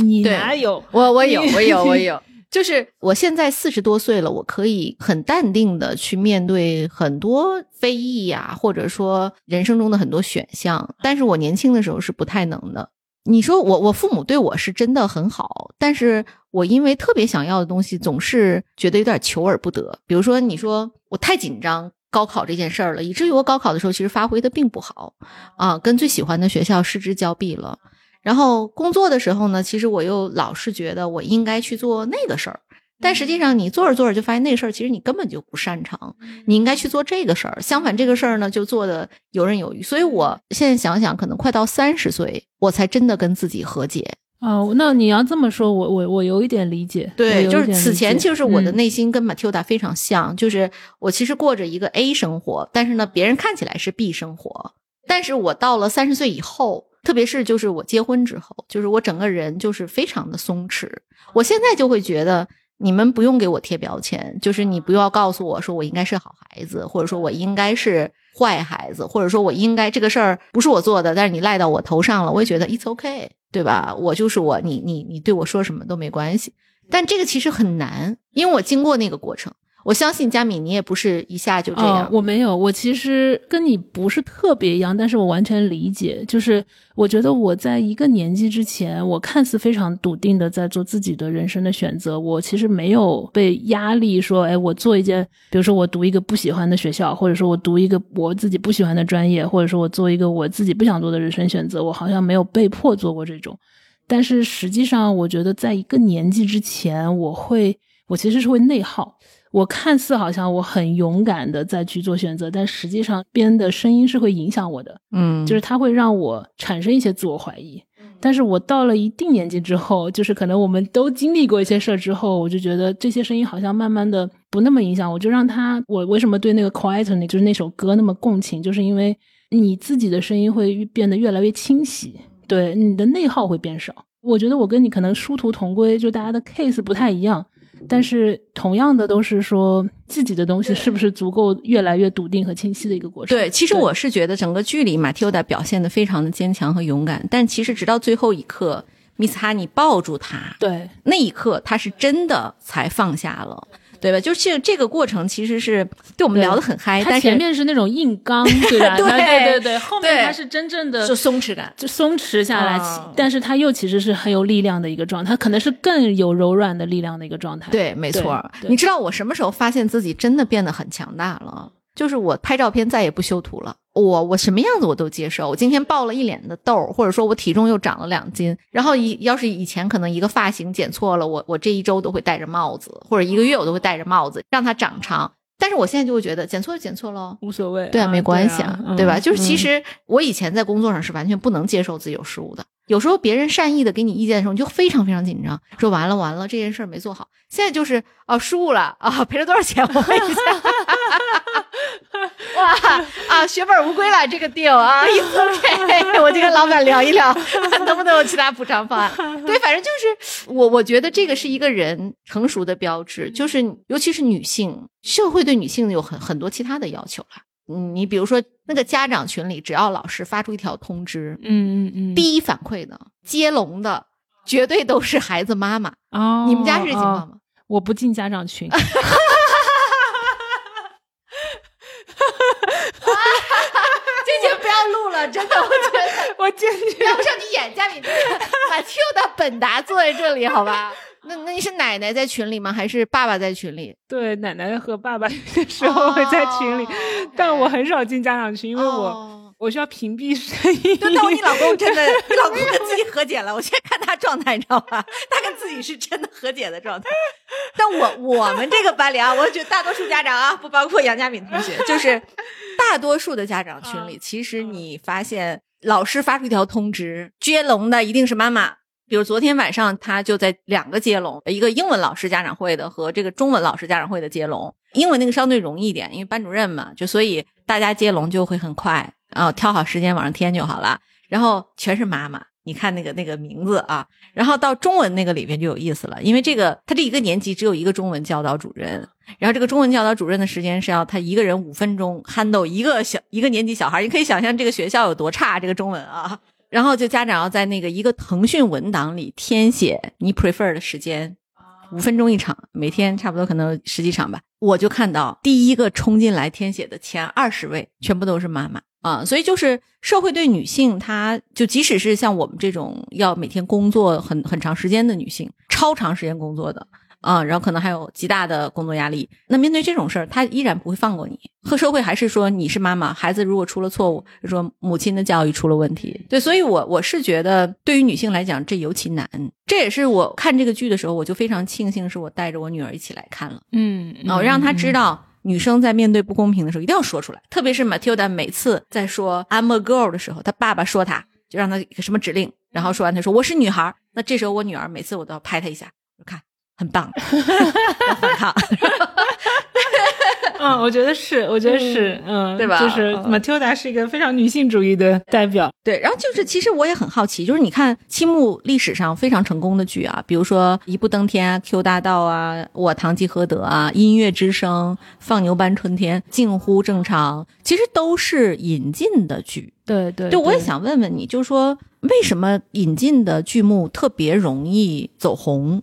你哪有？我我有我有我有，就是我现在四十多岁了，我可以很淡定的去面对很多非议呀，或者说人生中的很多选项，但是我年轻的时候是不太能的。你说我我父母对我是真的很好，但是我因为特别想要的东西，总是觉得有点求而不得。比如说，你说我太紧张高考这件事儿了，以至于我高考的时候其实发挥的并不好啊，跟最喜欢的学校失之交臂了。然后工作的时候呢，其实我又老是觉得我应该去做那个事儿。但实际上，你做着做着就发现那事儿其实你根本就不擅长，你应该去做这个事儿。相反，这个事儿呢就做的游刃有余。所以我现在想想，可能快到三十岁，我才真的跟自己和解。哦，那你要这么说，我我我有一点理解。对，就是此前就是我的内心跟 Matilda 非常像，就是我其实过着一个 A 生活，但是呢，别人看起来是 B 生活。但是我到了三十岁以后，特别是就是我结婚之后，就是我整个人就是非常的松弛。我现在就会觉得。你们不用给我贴标签，就是你不要告诉我说我应该是好孩子，或者说我应该是坏孩子，或者说我应该这个事儿不是我做的，但是你赖到我头上了，我也觉得 it's okay，对吧？我就是我，你你你对我说什么都没关系。但这个其实很难，因为我经过那个过程。我相信佳敏，你也不是一下就这样。我没有，我其实跟你不是特别一样，但是我完全理解。就是我觉得我在一个年纪之前，我看似非常笃定的在做自己的人生的选择，我其实没有被压力说，哎，我做一件，比如说我读一个不喜欢的学校，或者说我读一个我自己不喜欢的专业，或者说我做一个我自己不想做的人生选择，我好像没有被迫做过这种。但是实际上，我觉得在一个年纪之前，我会，我其实是会内耗。我看似好像我很勇敢的在去做选择，但实际上边的声音是会影响我的，嗯，就是它会让我产生一些自我怀疑。但是我到了一定年纪之后，就是可能我们都经历过一些事儿之后，我就觉得这些声音好像慢慢的不那么影响我，就让他。我为什么对那个 Quiet 那就是那首歌那么共情，就是因为你自己的声音会变得越来越清晰，对你的内耗会变少。我觉得我跟你可能殊途同归，就大家的 case 不太一样。但是同样的都是说自己的东西是不是足够越来越笃定和清晰的一个过程。对，其实我是觉得整个剧里马蒂欧达表现的非常的坚强和勇敢，但其实直到最后一刻，Miss Honey 抱住他，对那一刻他是真的才放下了。对吧？就是这个过程其实是对我们聊得很嗨，但前面是那种硬刚，对吧？对对对对，后面它是真正的就松弛感，就松弛下来，但是它又其实是很有力量的一个状态，他可能是更有柔软的力量的一个状态。对，没错。你知道我什么时候发现自己真的变得很强大了？就是我拍照片再也不修图了。我我什么样子我都接受。我今天爆了一脸的痘，或者说我体重又长了两斤，然后以要是以前可能一个发型剪错了，我我这一周都会戴着帽子，或者一个月我都会戴着帽子让它长长。但是我现在就会觉得剪错就剪错喽，无所谓，对啊，没关系啊，对吧？就是其实我以前在工作上是完全不能接受自己有失误的。有时候别人善意的给你意见的时候，你就非常非常紧张，说完了完了，这件事儿没做好。现在就是哦，失误了啊，赔了多少钱？我问一下。哇啊，血本无归了，这个 deal 啊，OK，我就跟老板聊一聊，能不能有其他补偿方案？对，反正就是我，我觉得这个是一个人成熟的标志，就是尤其是女性，社会对女性有很很多其他的要求了。嗯，你比如说那个家长群里，只要老师发出一条通知，嗯嗯嗯，第一反馈的接龙的，绝对都是孩子妈妈。哦，你们家是这情况吗？我不进家长群。这节不要录了，真的，我觉得我坚决，要不上你演家里把 Q 的本达坐在这里，好吧？那那你是奶奶在群里吗？还是爸爸在群里？对，奶奶和爸爸有时候会在群里，但我很少进家长群，因为我我需要屏蔽声音。对，但我你老公真的，你老公跟自己和解了。我现在看他状态，你知道吧？他跟自己是真的和解的状态。但我我们这个班里啊，我觉得大多数家长啊，不包括杨佳敏同学，就是大多数的家长群里，其实你发现老师发出一条通知，接龙的一定是妈妈。比如昨天晚上，他就在两个接龙，一个英文老师家长会的和这个中文老师家长会的接龙。英文那个相对容易一点，因为班主任嘛，就所以大家接龙就会很快啊，挑好时间往上添就好了。然后全是妈妈，你看那个那个名字啊。然后到中文那个里边就有意思了，因为这个他这一个年级只有一个中文教导主任，然后这个中文教导主任的时间是要他一个人五分钟 handle 一个小一个年级小孩，你可以想象这个学校有多差，这个中文啊。然后就家长要在那个一个腾讯文档里填写你 prefer 的时间，五分钟一场，每天差不多可能十几场吧。我就看到第一个冲进来填写的前二十位全部都是妈妈啊，所以就是社会对女性，她就即使是像我们这种要每天工作很很长时间的女性，超长时间工作的。啊，然后可能还有极大的工作压力。那面对这种事儿，她依然不会放过你。和社会还是说你是妈妈，孩子如果出了错误，说母亲的教育出了问题。对，所以我我是觉得，对于女性来讲，这尤其难。这也是我看这个剧的时候，我就非常庆幸是我带着我女儿一起来看了。嗯，哦，让她知道女生在面对不公平的时候一定要说出来。特别是 Matilda 每次在说 I'm a girl 的时候，她爸爸说她就让她一个什么指令，然后说完她说我是女孩。那这时候我女儿每次我都要拍她一下，看。很棒，反抗。嗯，我觉得是，我觉得是，嗯，对吧？就是 Matilda 是一个非常女性主义的代表。对，然后就是，其实我也很好奇，就是你看七幕历史上非常成功的剧啊，比如说《一步登天》啊，《Q 大道》啊，《我堂吉诃德》啊，《音乐之声》、《放牛班春天》、《近乎正常》，其实都是引进的剧。对对，就我也想问问你，就是说为什么引进的剧目特别容易走红？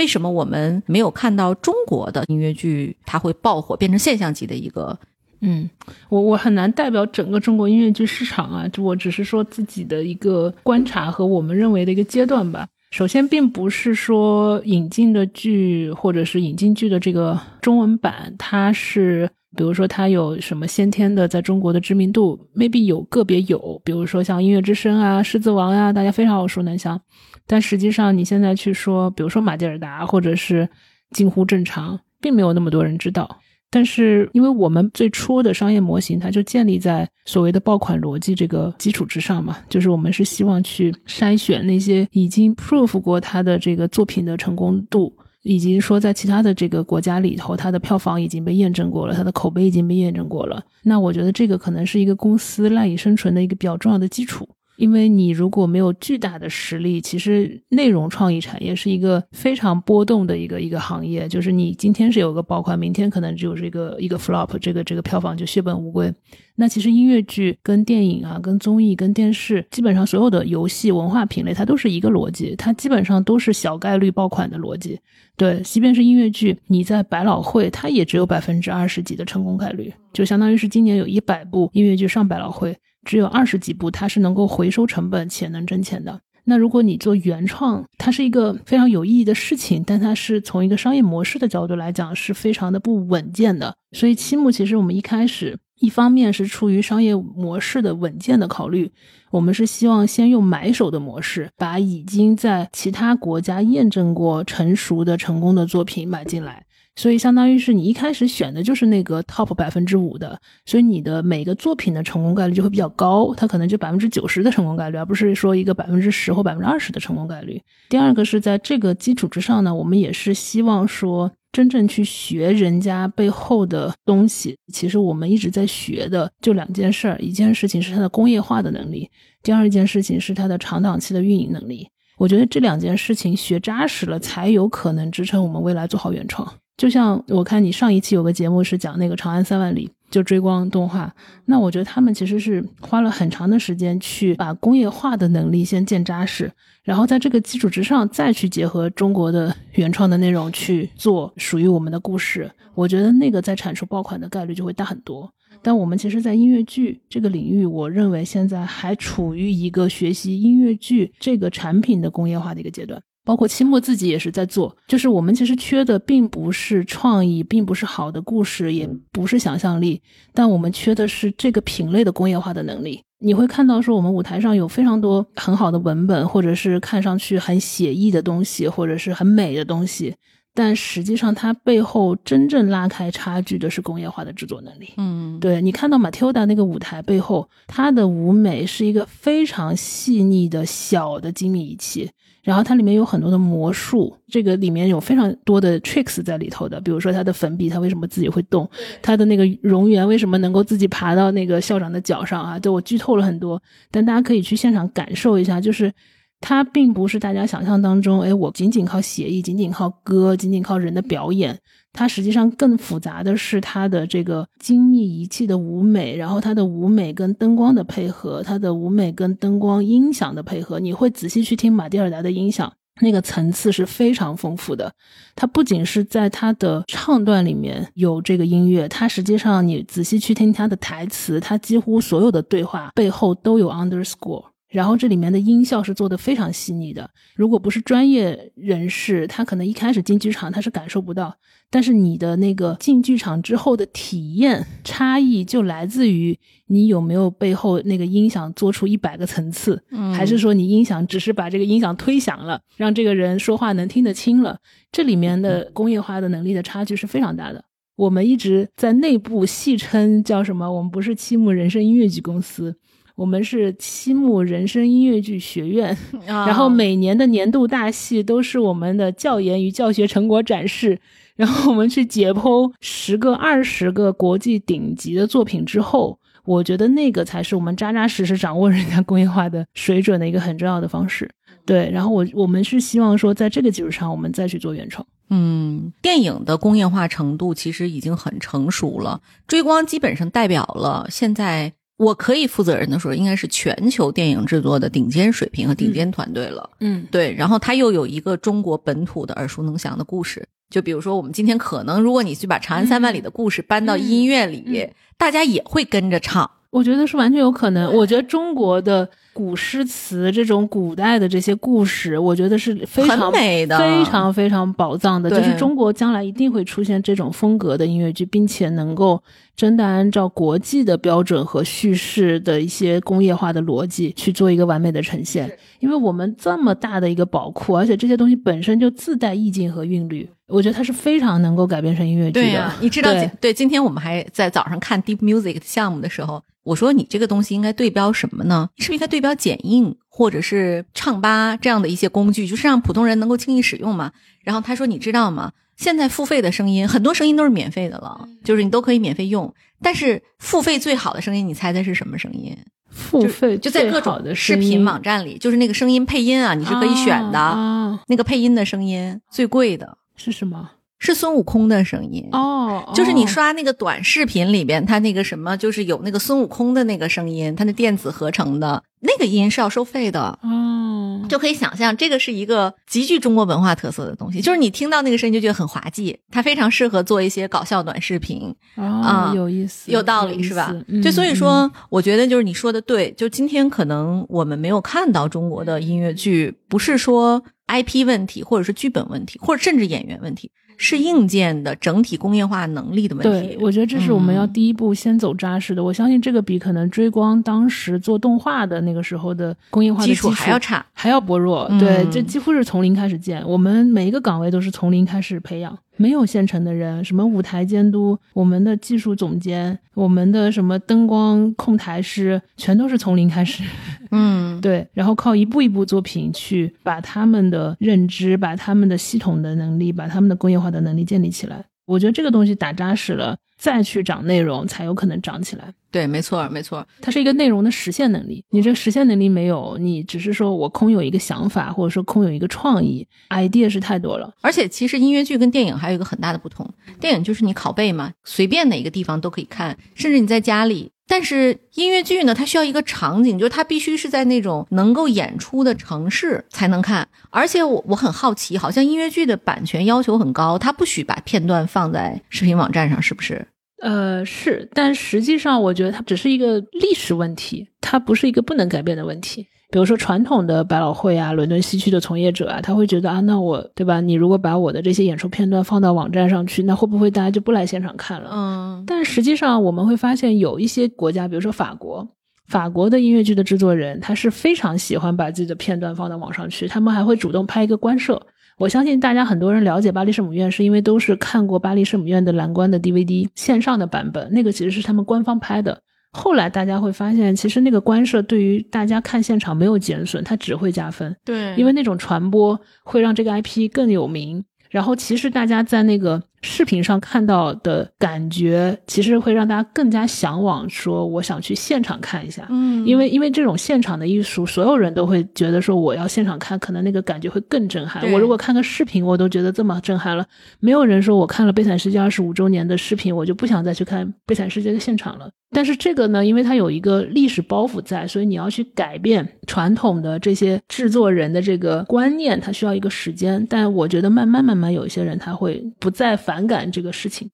为什么我们没有看到中国的音乐剧它会爆火，变成现象级的一个？嗯，我我很难代表整个中国音乐剧市场啊，就我只是说自己的一个观察和我们认为的一个阶段吧。首先，并不是说引进的剧或者是引进剧的这个中文版，它是比如说它有什么先天的在中国的知名度，maybe 有个别有，比如说像音乐之声啊、狮子王呀，大家非常耳熟能详。但实际上，你现在去说，比如说马蒂尔达，或者是近乎正常，并没有那么多人知道。但是，因为我们最初的商业模型，它就建立在所谓的爆款逻辑这个基础之上嘛，就是我们是希望去筛选那些已经 prove 过它的这个作品的成功度，以及说在其他的这个国家里头，它的票房已经被验证过了，它的口碑已经被验证过了。那我觉得这个可能是一个公司赖以生存的一个比较重要的基础。因为你如果没有巨大的实力，其实内容创意产业是一个非常波动的一个一个行业。就是你今天是有个爆款，明天可能就是一个一个 flop，这个这个票房就血本无归。那其实音乐剧跟电影啊、跟综艺、跟电视，基本上所有的游戏文化品类，它都是一个逻辑，它基本上都是小概率爆款的逻辑。对，即便是音乐剧，你在百老汇，它也只有百分之二十几的成功概率，就相当于是今年有一百部音乐剧上百老汇。只有二十几部，它是能够回收成本且能挣钱的。那如果你做原创，它是一个非常有意义的事情，但它是从一个商业模式的角度来讲，是非常的不稳健的。所以期末其实我们一开始，一方面是出于商业模式的稳健的考虑，我们是希望先用买手的模式，把已经在其他国家验证过成熟的成功的作品买进来。所以，相当于是你一开始选的就是那个 top 百分之五的，所以你的每个作品的成功概率就会比较高，它可能就百分之九十的成功概率，而不是说一个百分之十或百分之二十的成功概率。第二个是在这个基础之上呢，我们也是希望说真正去学人家背后的东西。其实我们一直在学的就两件事儿，一件事情是它的工业化的能力，第二件事情是它的长档期的运营能力。我觉得这两件事情学扎实了，才有可能支撑我们未来做好原创。就像我看你上一期有个节目是讲那个《长安三万里》，就追光动画，那我觉得他们其实是花了很长的时间去把工业化的能力先建扎实，然后在这个基础之上再去结合中国的原创的内容去做属于我们的故事。我觉得那个在产出爆款的概率就会大很多。但我们其实，在音乐剧这个领域，我认为现在还处于一个学习音乐剧这个产品的工业化的一个阶段。包括期末自己也是在做，就是我们其实缺的并不是创意，并不是好的故事，也不是想象力，但我们缺的是这个品类的工业化的能力。你会看到说，我们舞台上有非常多很好的文本，或者是看上去很写意的东西，或者是很美的东西，但实际上它背后真正拉开差距的是工业化的制作能力。嗯，对你看到马 d 达那个舞台背后，它的舞美是一个非常细腻的小的精密仪器。然后它里面有很多的魔术，这个里面有非常多的 tricks 在里头的，比如说它的粉笔，它为什么自己会动？它的那个蝾螈为什么能够自己爬到那个校长的脚上啊？对我剧透了很多，但大家可以去现场感受一下，就是它并不是大家想象当中，哎，我仅仅靠写意，仅仅靠歌，仅仅靠人的表演。它实际上更复杂的是它的这个精密仪器的舞美，然后它的舞美跟灯光的配合，它的舞美跟灯光音响的配合，你会仔细去听马蒂尔达的音响，那个层次是非常丰富的。它不仅是在它的唱段里面有这个音乐，它实际上你仔细去听它的台词，它几乎所有的对话背后都有 underscore。然后这里面的音效是做的非常细腻的，如果不是专业人士，他可能一开始进剧场他是感受不到，但是你的那个进剧场之后的体验差异就来自于你有没有背后那个音响做出一百个层次，还是说你音响只是把这个音响推响了，让这个人说话能听得清了，这里面的工业化的能力的差距是非常大的。我们一直在内部戏称叫什么？我们不是七木人生音乐剧公司。我们是七木人生音乐剧学院，然后每年的年度大戏都是我们的教研与教学成果展示，然后我们去解剖十个、二十个国际顶级的作品之后，我觉得那个才是我们扎扎实实掌握人家工业化的水准的一个很重要的方式。对，然后我我们是希望说，在这个基础上，我们再去做原创。嗯，电影的工业化程度其实已经很成熟了，追光基本上代表了现在。我可以负责任的说，应该是全球电影制作的顶尖水平和顶尖团队了。嗯，对。然后他又有一个中国本土的耳熟能详的故事，就比如说我们今天可能，如果你去把《长安三万里》的故事搬到音乐里，大家也会跟着唱。我觉得是完全有可能。我觉得中国的。古诗词这种古代的这些故事，我觉得是非常美的，非常非常宝藏的。就是中国将来一定会出现这种风格的音乐剧，并且能够真的按照国际的标准和叙事的一些工业化的逻辑去做一个完美的呈现。因为我们这么大的一个宝库，而且这些东西本身就自带意境和韵律，我觉得它是非常能够改编成音乐剧的。你知道，对，今天我们还在早上看 Deep Music 项目的时候。我说你这个东西应该对标什么呢？是不是应该对标剪映或者是唱吧这样的一些工具，就是让普通人能够轻易使用嘛？然后他说，你知道吗？现在付费的声音很多声音都是免费的了，就是你都可以免费用。但是付费最好的声音，你猜猜是什么声音？付费就在各种视频网站里，就是那个声音配音啊，你是可以选的。啊，那个配音的声音最贵的是什么？是孙悟空的声音。哦，就是你刷那个短视频里边，它那个什么，就是有那个孙悟空的那个声音，它那电子合成的那个音是要收费的。哦，就可以想象，这个是一个极具中国文化特色的东西。就是你听到那个声音就觉得很滑稽，它非常适合做一些搞笑短视频。啊，有意思，有道理是吧？嗯就所以说嗯，我觉得就是你说的对。就今天可能我们没有看到中国的音乐剧，不是说 IP 问题，或者是剧本问题，或者甚至演员问题，是硬件的整体工业化能力的问题对，。我觉得这是我们要嗯第一步先走扎实的。我相信这个比可能追光当时做动画的那个时候的工业化的基础础还要差。还要薄弱。嗯对，这几乎是从零开始建。我们每一个岗位都是从零开始培养，没有现成的人，什么舞台监督、我们的技术总监、我们的什么灯光控台师，全都是从零开始。嗯，对，然后靠一步一步作品去把他们的认知、把他们的系统的能力、把他们的工业化的能力建立起来。我觉得这个东西打扎实了，再去长内容，才有可能长起来。对，没错，没错。它是一个内容的实现能力。你这个实现能力没有，你只是说我空有一个想法，或者说空有一个创意，idea 是太多了。而且其实音乐剧跟电影还有一个很大的不同，电影就是你拷贝嘛，随便哪个地方都可以看，甚至你在家里。但是音乐剧呢，它需要一个场景，就是它必须是在那种能够演出的城市才能看。而且我我很好奇，好像音乐剧的版权要求很高，它不许把片段放在视频网站上，是不是？呃，是，但实际上我觉得它只是一个历史问题，它不是一个不能改变的问题。比如说传统的百老汇啊、伦敦西区的从业者啊，他会觉得啊，那我对吧？你如果把我的这些演出片段放到网站上去，那会不会大家就不来现场看了？嗯但实际上我们会发现，有一些国家，比如说法国，法国的音乐剧的制作人，他是非常喜欢把自己的片段放到网上去，他们还会主动拍一个官摄。我相信大家很多人了解巴黎圣母院，是因为都是看过巴黎圣母院的蓝光的 DVD 线上的版本，那个其实是他们官方拍的。后来大家会发现，其实那个官摄对于大家看现场没有减损，它只会加分。对因为那种传播会让这个 IP 更有名。然后，其实大家在那个视频上看到的感觉，其实会让大家更加向往，说我想去现场看一下。嗯因为因为这种现场的艺术，所有人都会觉得说我要现场看，可能那个感觉会更震撼。我如果看个视频，我都觉得这么震撼了，没有人说我看了《悲惨世界》二十五周年的视频，我就不想再去看《悲惨世界》的现场了。但是这个呢，因为它有一个历史包袱在，所以你要去改变传统的这些制作人的这个观念，它需要一个时间。但我觉得慢慢慢慢，有一些人他会不再反感这个事情。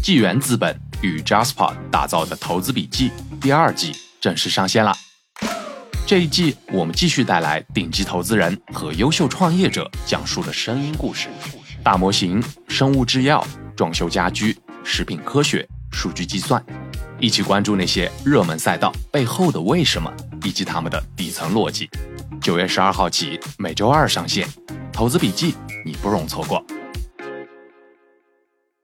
纪元资本与 Jasper 打造的投资笔记第二季正式上线啦！这一季我们继续带来顶级投资人和优秀创业者讲述的声音故事，大模型、生物制药、装修家居、食品科学、数据计算，一起关注那些热门赛道背后的为什么以及他们的底层逻辑。九月十二号起，每周二上线，投资笔记你不容错过。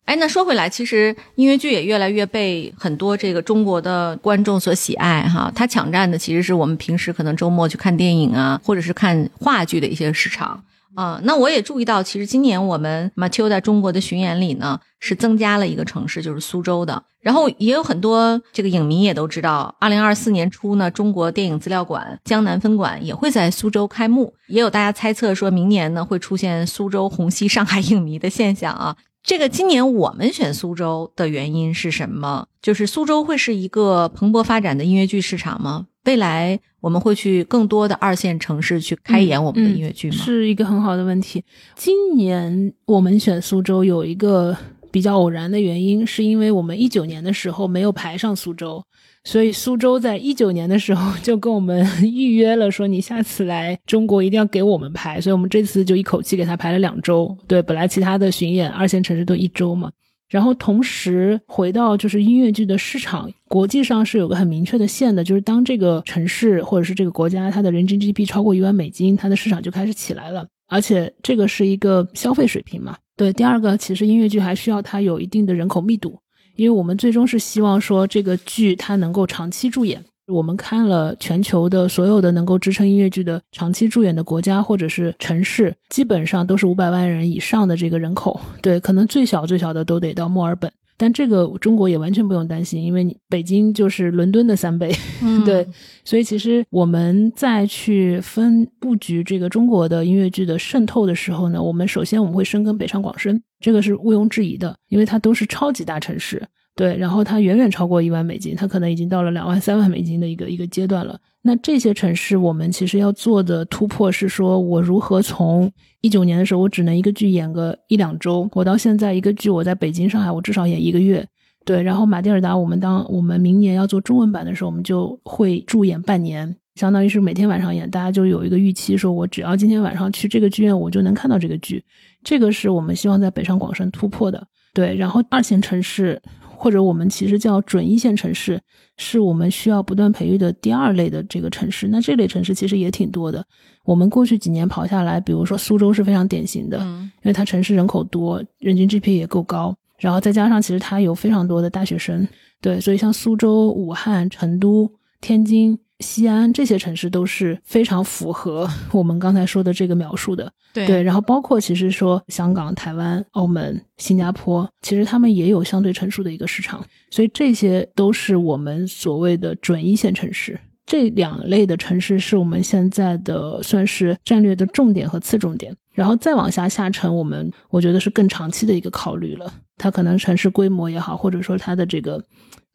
哎，那说回来，其实音乐剧也越来越被很多这个中国的观众所喜爱哈。它抢占的其实是我们平时可能周末去看电影啊，或者是看话剧的一些市场啊、那我也注意到，其实今年我们 Matilda 中国的巡演里呢，是增加了一个城市，就是苏州的。然后也有很多这个影迷也都知道，二零二四年初呢，中国电影资料馆江南分馆也会在苏州开幕。也有大家猜测说，明年呢会出现苏州虹吸上海影迷的现象啊。这个今年我们选苏州的原因是什么？就是苏州会是一个蓬勃发展的音乐剧市场吗？未来我们会去更多的二线城市去开演我们的音乐剧吗？是一个很好的问题。今年我们选苏州有一个比较偶然的原因，是因为我们一九年的时候没有排上苏州，所以苏州在一九年的时候就跟我们预约了，说你下次来中国一定要给我们排，所以我们这次就一口气给他排了两周。对，本来其他的巡演二线城市都一周嘛。然后同时回到就是音乐剧的市场，国际上是有个很明确的线的，就是当这个城市或者是这个国家它的人均 GDP 超过一万美金，它的市场就开始起来了，而且这个是一个消费水平嘛。对，第二个其实音乐剧还需要它有一定的人口密度，因为我们最终是希望说这个剧它能够长期驻演。我们看了全球的所有的能够支撑音乐剧的长期驻演的国家或者是城市，基本上都是五百万人以上的这个人口。对，可能最小最小的都得到墨尔本。但这个中国也完全不用担心，因为你北京就是伦敦的三倍，对，所以其实我们在去分布局这个中国的音乐剧的渗透的时候呢，我们首先我们会深耕北上广深，这个是毋庸置疑的，因为它都是超级大城市。对，然后它远远超过一万美金，它可能已经到了两万、三万美金的一个一个阶段了。那这些城市，我们其实要做的突破是说，我如何从一九年的时候，我只能一个剧演个一两周，我到现在一个剧我在北京、上海，我至少演一个月。对，然后马蒂尔达，我们当我们明年要做中文版的时候，我们就会驻演半年，相当于是每天晚上演，大家就有一个预期，说我只要今天晚上去这个剧院，我就能看到这个剧。这个是我们希望在北上广深突破的。对，然后二线城市。或者我们其实叫准一线城市，是我们需要不断培育的第二类的这个城市。那这类城市其实也挺多的。我们过去几年跑下来，比如说苏州是非常典型的，因为它城市人口多，人均 GDP 也够高，然后再加上其实它有非常多的大学生，对，所以像苏州、武汉、成都、天津。西安这些城市都是非常符合 我们刚才说的这个描述的，对。然后包括其实说香港、台湾、澳门、新加坡，其实他们也有相对成熟的一个市场，所以这些都是我们所谓的准一线城市。这两类的城市是我们现在的算是战略的重点和次重点。然后再往下下沉，我们我觉得是更长期的一个考虑了。它可能城市规模也好，或者说它的这个。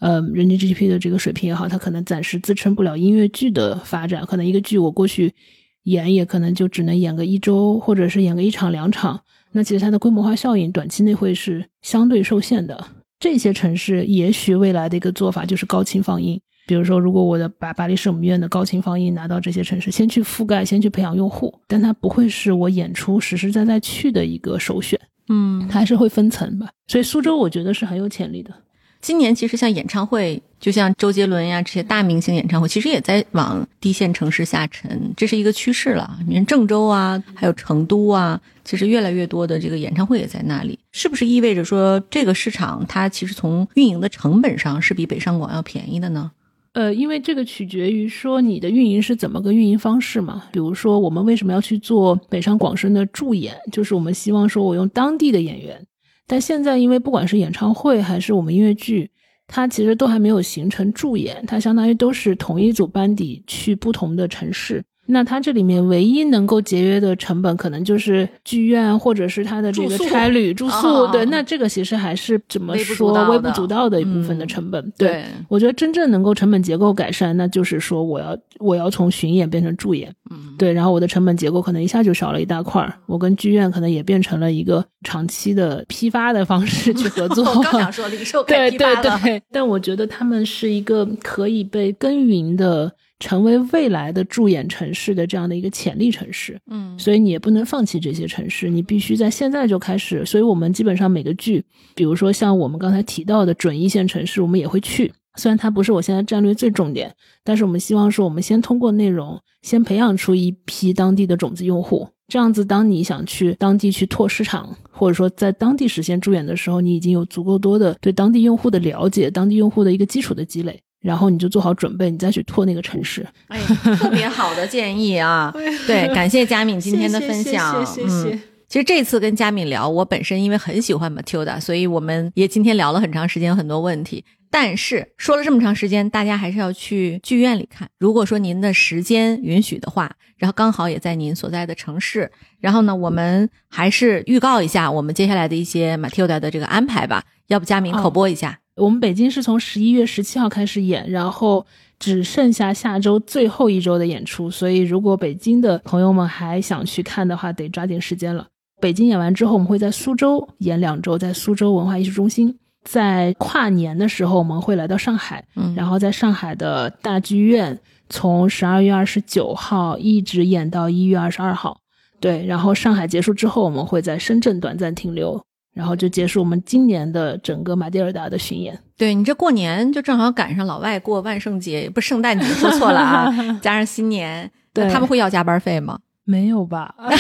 呃，人均 GDP 的这个水平也好，它可能暂时支撑不了音乐剧的发展。可能一个剧我过去演，也可能就只能演个一周，或者是演个一场两场。那其实它的规模化效应短期内会是相对受限的。这些城市也许未来的一个做法就是高清放映。比如说，如果我的把巴黎圣母院的高清放映拿到这些城市，先去覆盖，先去培养用户，但它不会是我演出实实在在去的一个首选。嗯，还是会分层吧。所以苏州我觉得是很有潜力的。今年其实像演唱会，就像周杰伦呀这些大明星演唱会，其实也在往低线城市下沉，这是一个趋势了。你看郑州啊，还有成都啊，其实越来越多的这个演唱会也在那里，是不是意味着说这个市场它其实从运营的成本上是比北上广要便宜的呢？呃，因为这个取决于说你的运营是怎么个运营方式嘛。比如说我们为什么要去做北上广深的驻演，就是我们希望说我用当地的演员。但现在，因为不管是演唱会还是我们音乐剧，它其实都还没有形成驻演，它相当于都是同一组班底去不同的城市。那它这里面唯一能够节约的成本，可能就是剧院或者是它的这个差旅住宿。对，那这个其实还是怎么说微不足道的一部分的成本。对，我觉得真正能够成本结构改善，那就是说我要我要从巡演变成驻演。嗯，对，然后我的成本结构可能一下就少了一大块儿。我跟剧院可能也变成了一个长期的批发的方式 去合作。我刚想说零售 对对对，但我觉得他们是一个可以被耕耘的。成为未来的驻演城市的这样的一个潜力城市，嗯，所以你也不能放弃这些城市，你必须在现在就开始。所以我们基本上每个剧，比如说像我们刚才提到的准一线城市，我们也会去。虽然它不是我现在战略最重点，但是我们希望说，我们先通过内容，先培养出一批当地的种子用户。这样子，当你想去当地去拓市场，或者说在当地实现驻演的时候，你已经有足够多的对当地用户的了解，当地用户的一个基础的积累。然后你就做好准备，你再去拓那个城市。哎，特别好的建议啊！对，感谢佳敏今天的分享。谢谢谢谢。其实这次跟佳敏聊，我本身因为很喜欢 Matilda，所以我们也今天聊了很长时间，有很多问题。但是说了这么长时间，大家还是要去剧院里看。如果说您的时间允许的话，然后刚好也在您所在的城市，然后呢，我们还是预告一下我们接下来的一些 Matilda 的这个安排吧。要不佳敏口播一下。我们北京是从十一月十七号开始演，然后只剩下下周最后一周的演出，所以如果北京的朋友们还想去看的话，得抓紧时间了。北京演完之后，我们会在苏州演两周，在苏州文化艺术中心。在跨年的时候，我们会来到上海，嗯，然后在上海的大剧院，从十二月二十九号一直演到一月二十二号。对，然后上海结束之后，我们会在深圳短暂停留。然后就结束我们今年的整个马蒂尔达的巡演。对你这过年就正好赶上老外过万圣节，不圣诞节说错了啊，加上新年，对他们会要加班费吗？没有吧？哎，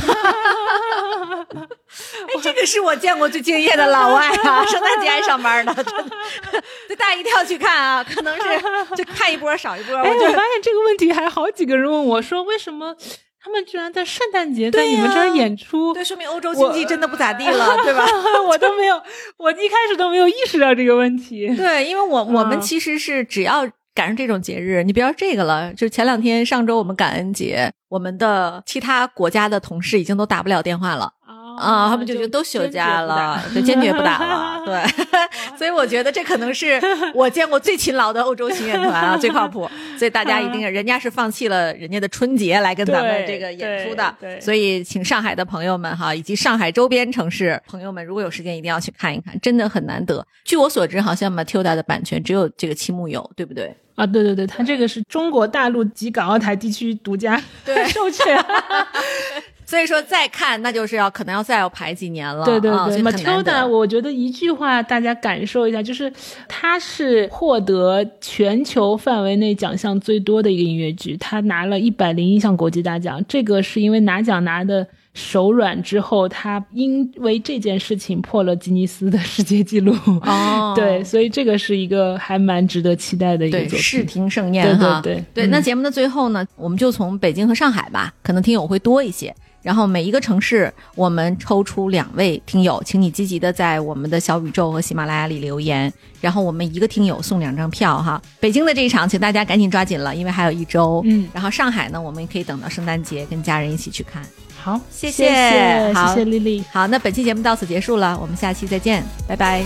这个是我见过最敬业的老外啊，圣诞节还上班呢，真的。就大家一定要去看啊！可能是就看一波少一波。哎，我发现这个问题还好几个人问我说，为什么他们居然在圣诞节在对你们这儿演出？对，说明欧洲经济真的不咋地了，对吧？我都没有，我一开始都没有意识到这个问题。对，因为我我们嗯其实是只要赶上这种节日，你不要这个了，就前两天上周我们感恩节，我们的其他国家的同事已经都打不了电话了。啊，他们就觉得都休假了，就，坚决不打了，对，所以我觉得这可能是我见过最勤劳的欧洲巡演团啊，最靠谱，所以大家一定，人家是放弃了人家的春节来跟咱们这个演出的对，对所以请上海的朋友们哈，以及上海周边城市朋友们，如果有时间一定要去看一看，真的很难得。据我所知，好像 Matilda 的版权只有这个七木有，对不对？啊，对对对，它这个是中国大陆及港澳台地区独家对授权。所以说再看，那就是要可能要再要排几年了。对对对，Matilda，我觉得一句话大家感受一下，就是它是获得全球范围内奖项最多的一个音乐剧，它拿了一百零一项国际大奖。这个是因为拿奖拿的手软之后，他因为这件事情破了吉尼斯的世界纪录。哦，对，所以这个是一个还蛮值得期待的一个视。听盛宴对哈。对对，那嗯节目的最后呢，我们就从北京和上海吧，可能听友会多一些。然后每一个城市，我们抽出两位听友，请你积极的在我们的小宇宙和喜马拉雅里留言，然后我们一个听友送两张票哈。北京的这一场，请大家赶紧抓紧了，因为还有一周。嗯然后上海呢，我们也可以等到圣诞节跟家人一起去看。好，谢谢谢谢丽丽。好，那本期节目到此结束了，我们下期再见，拜拜。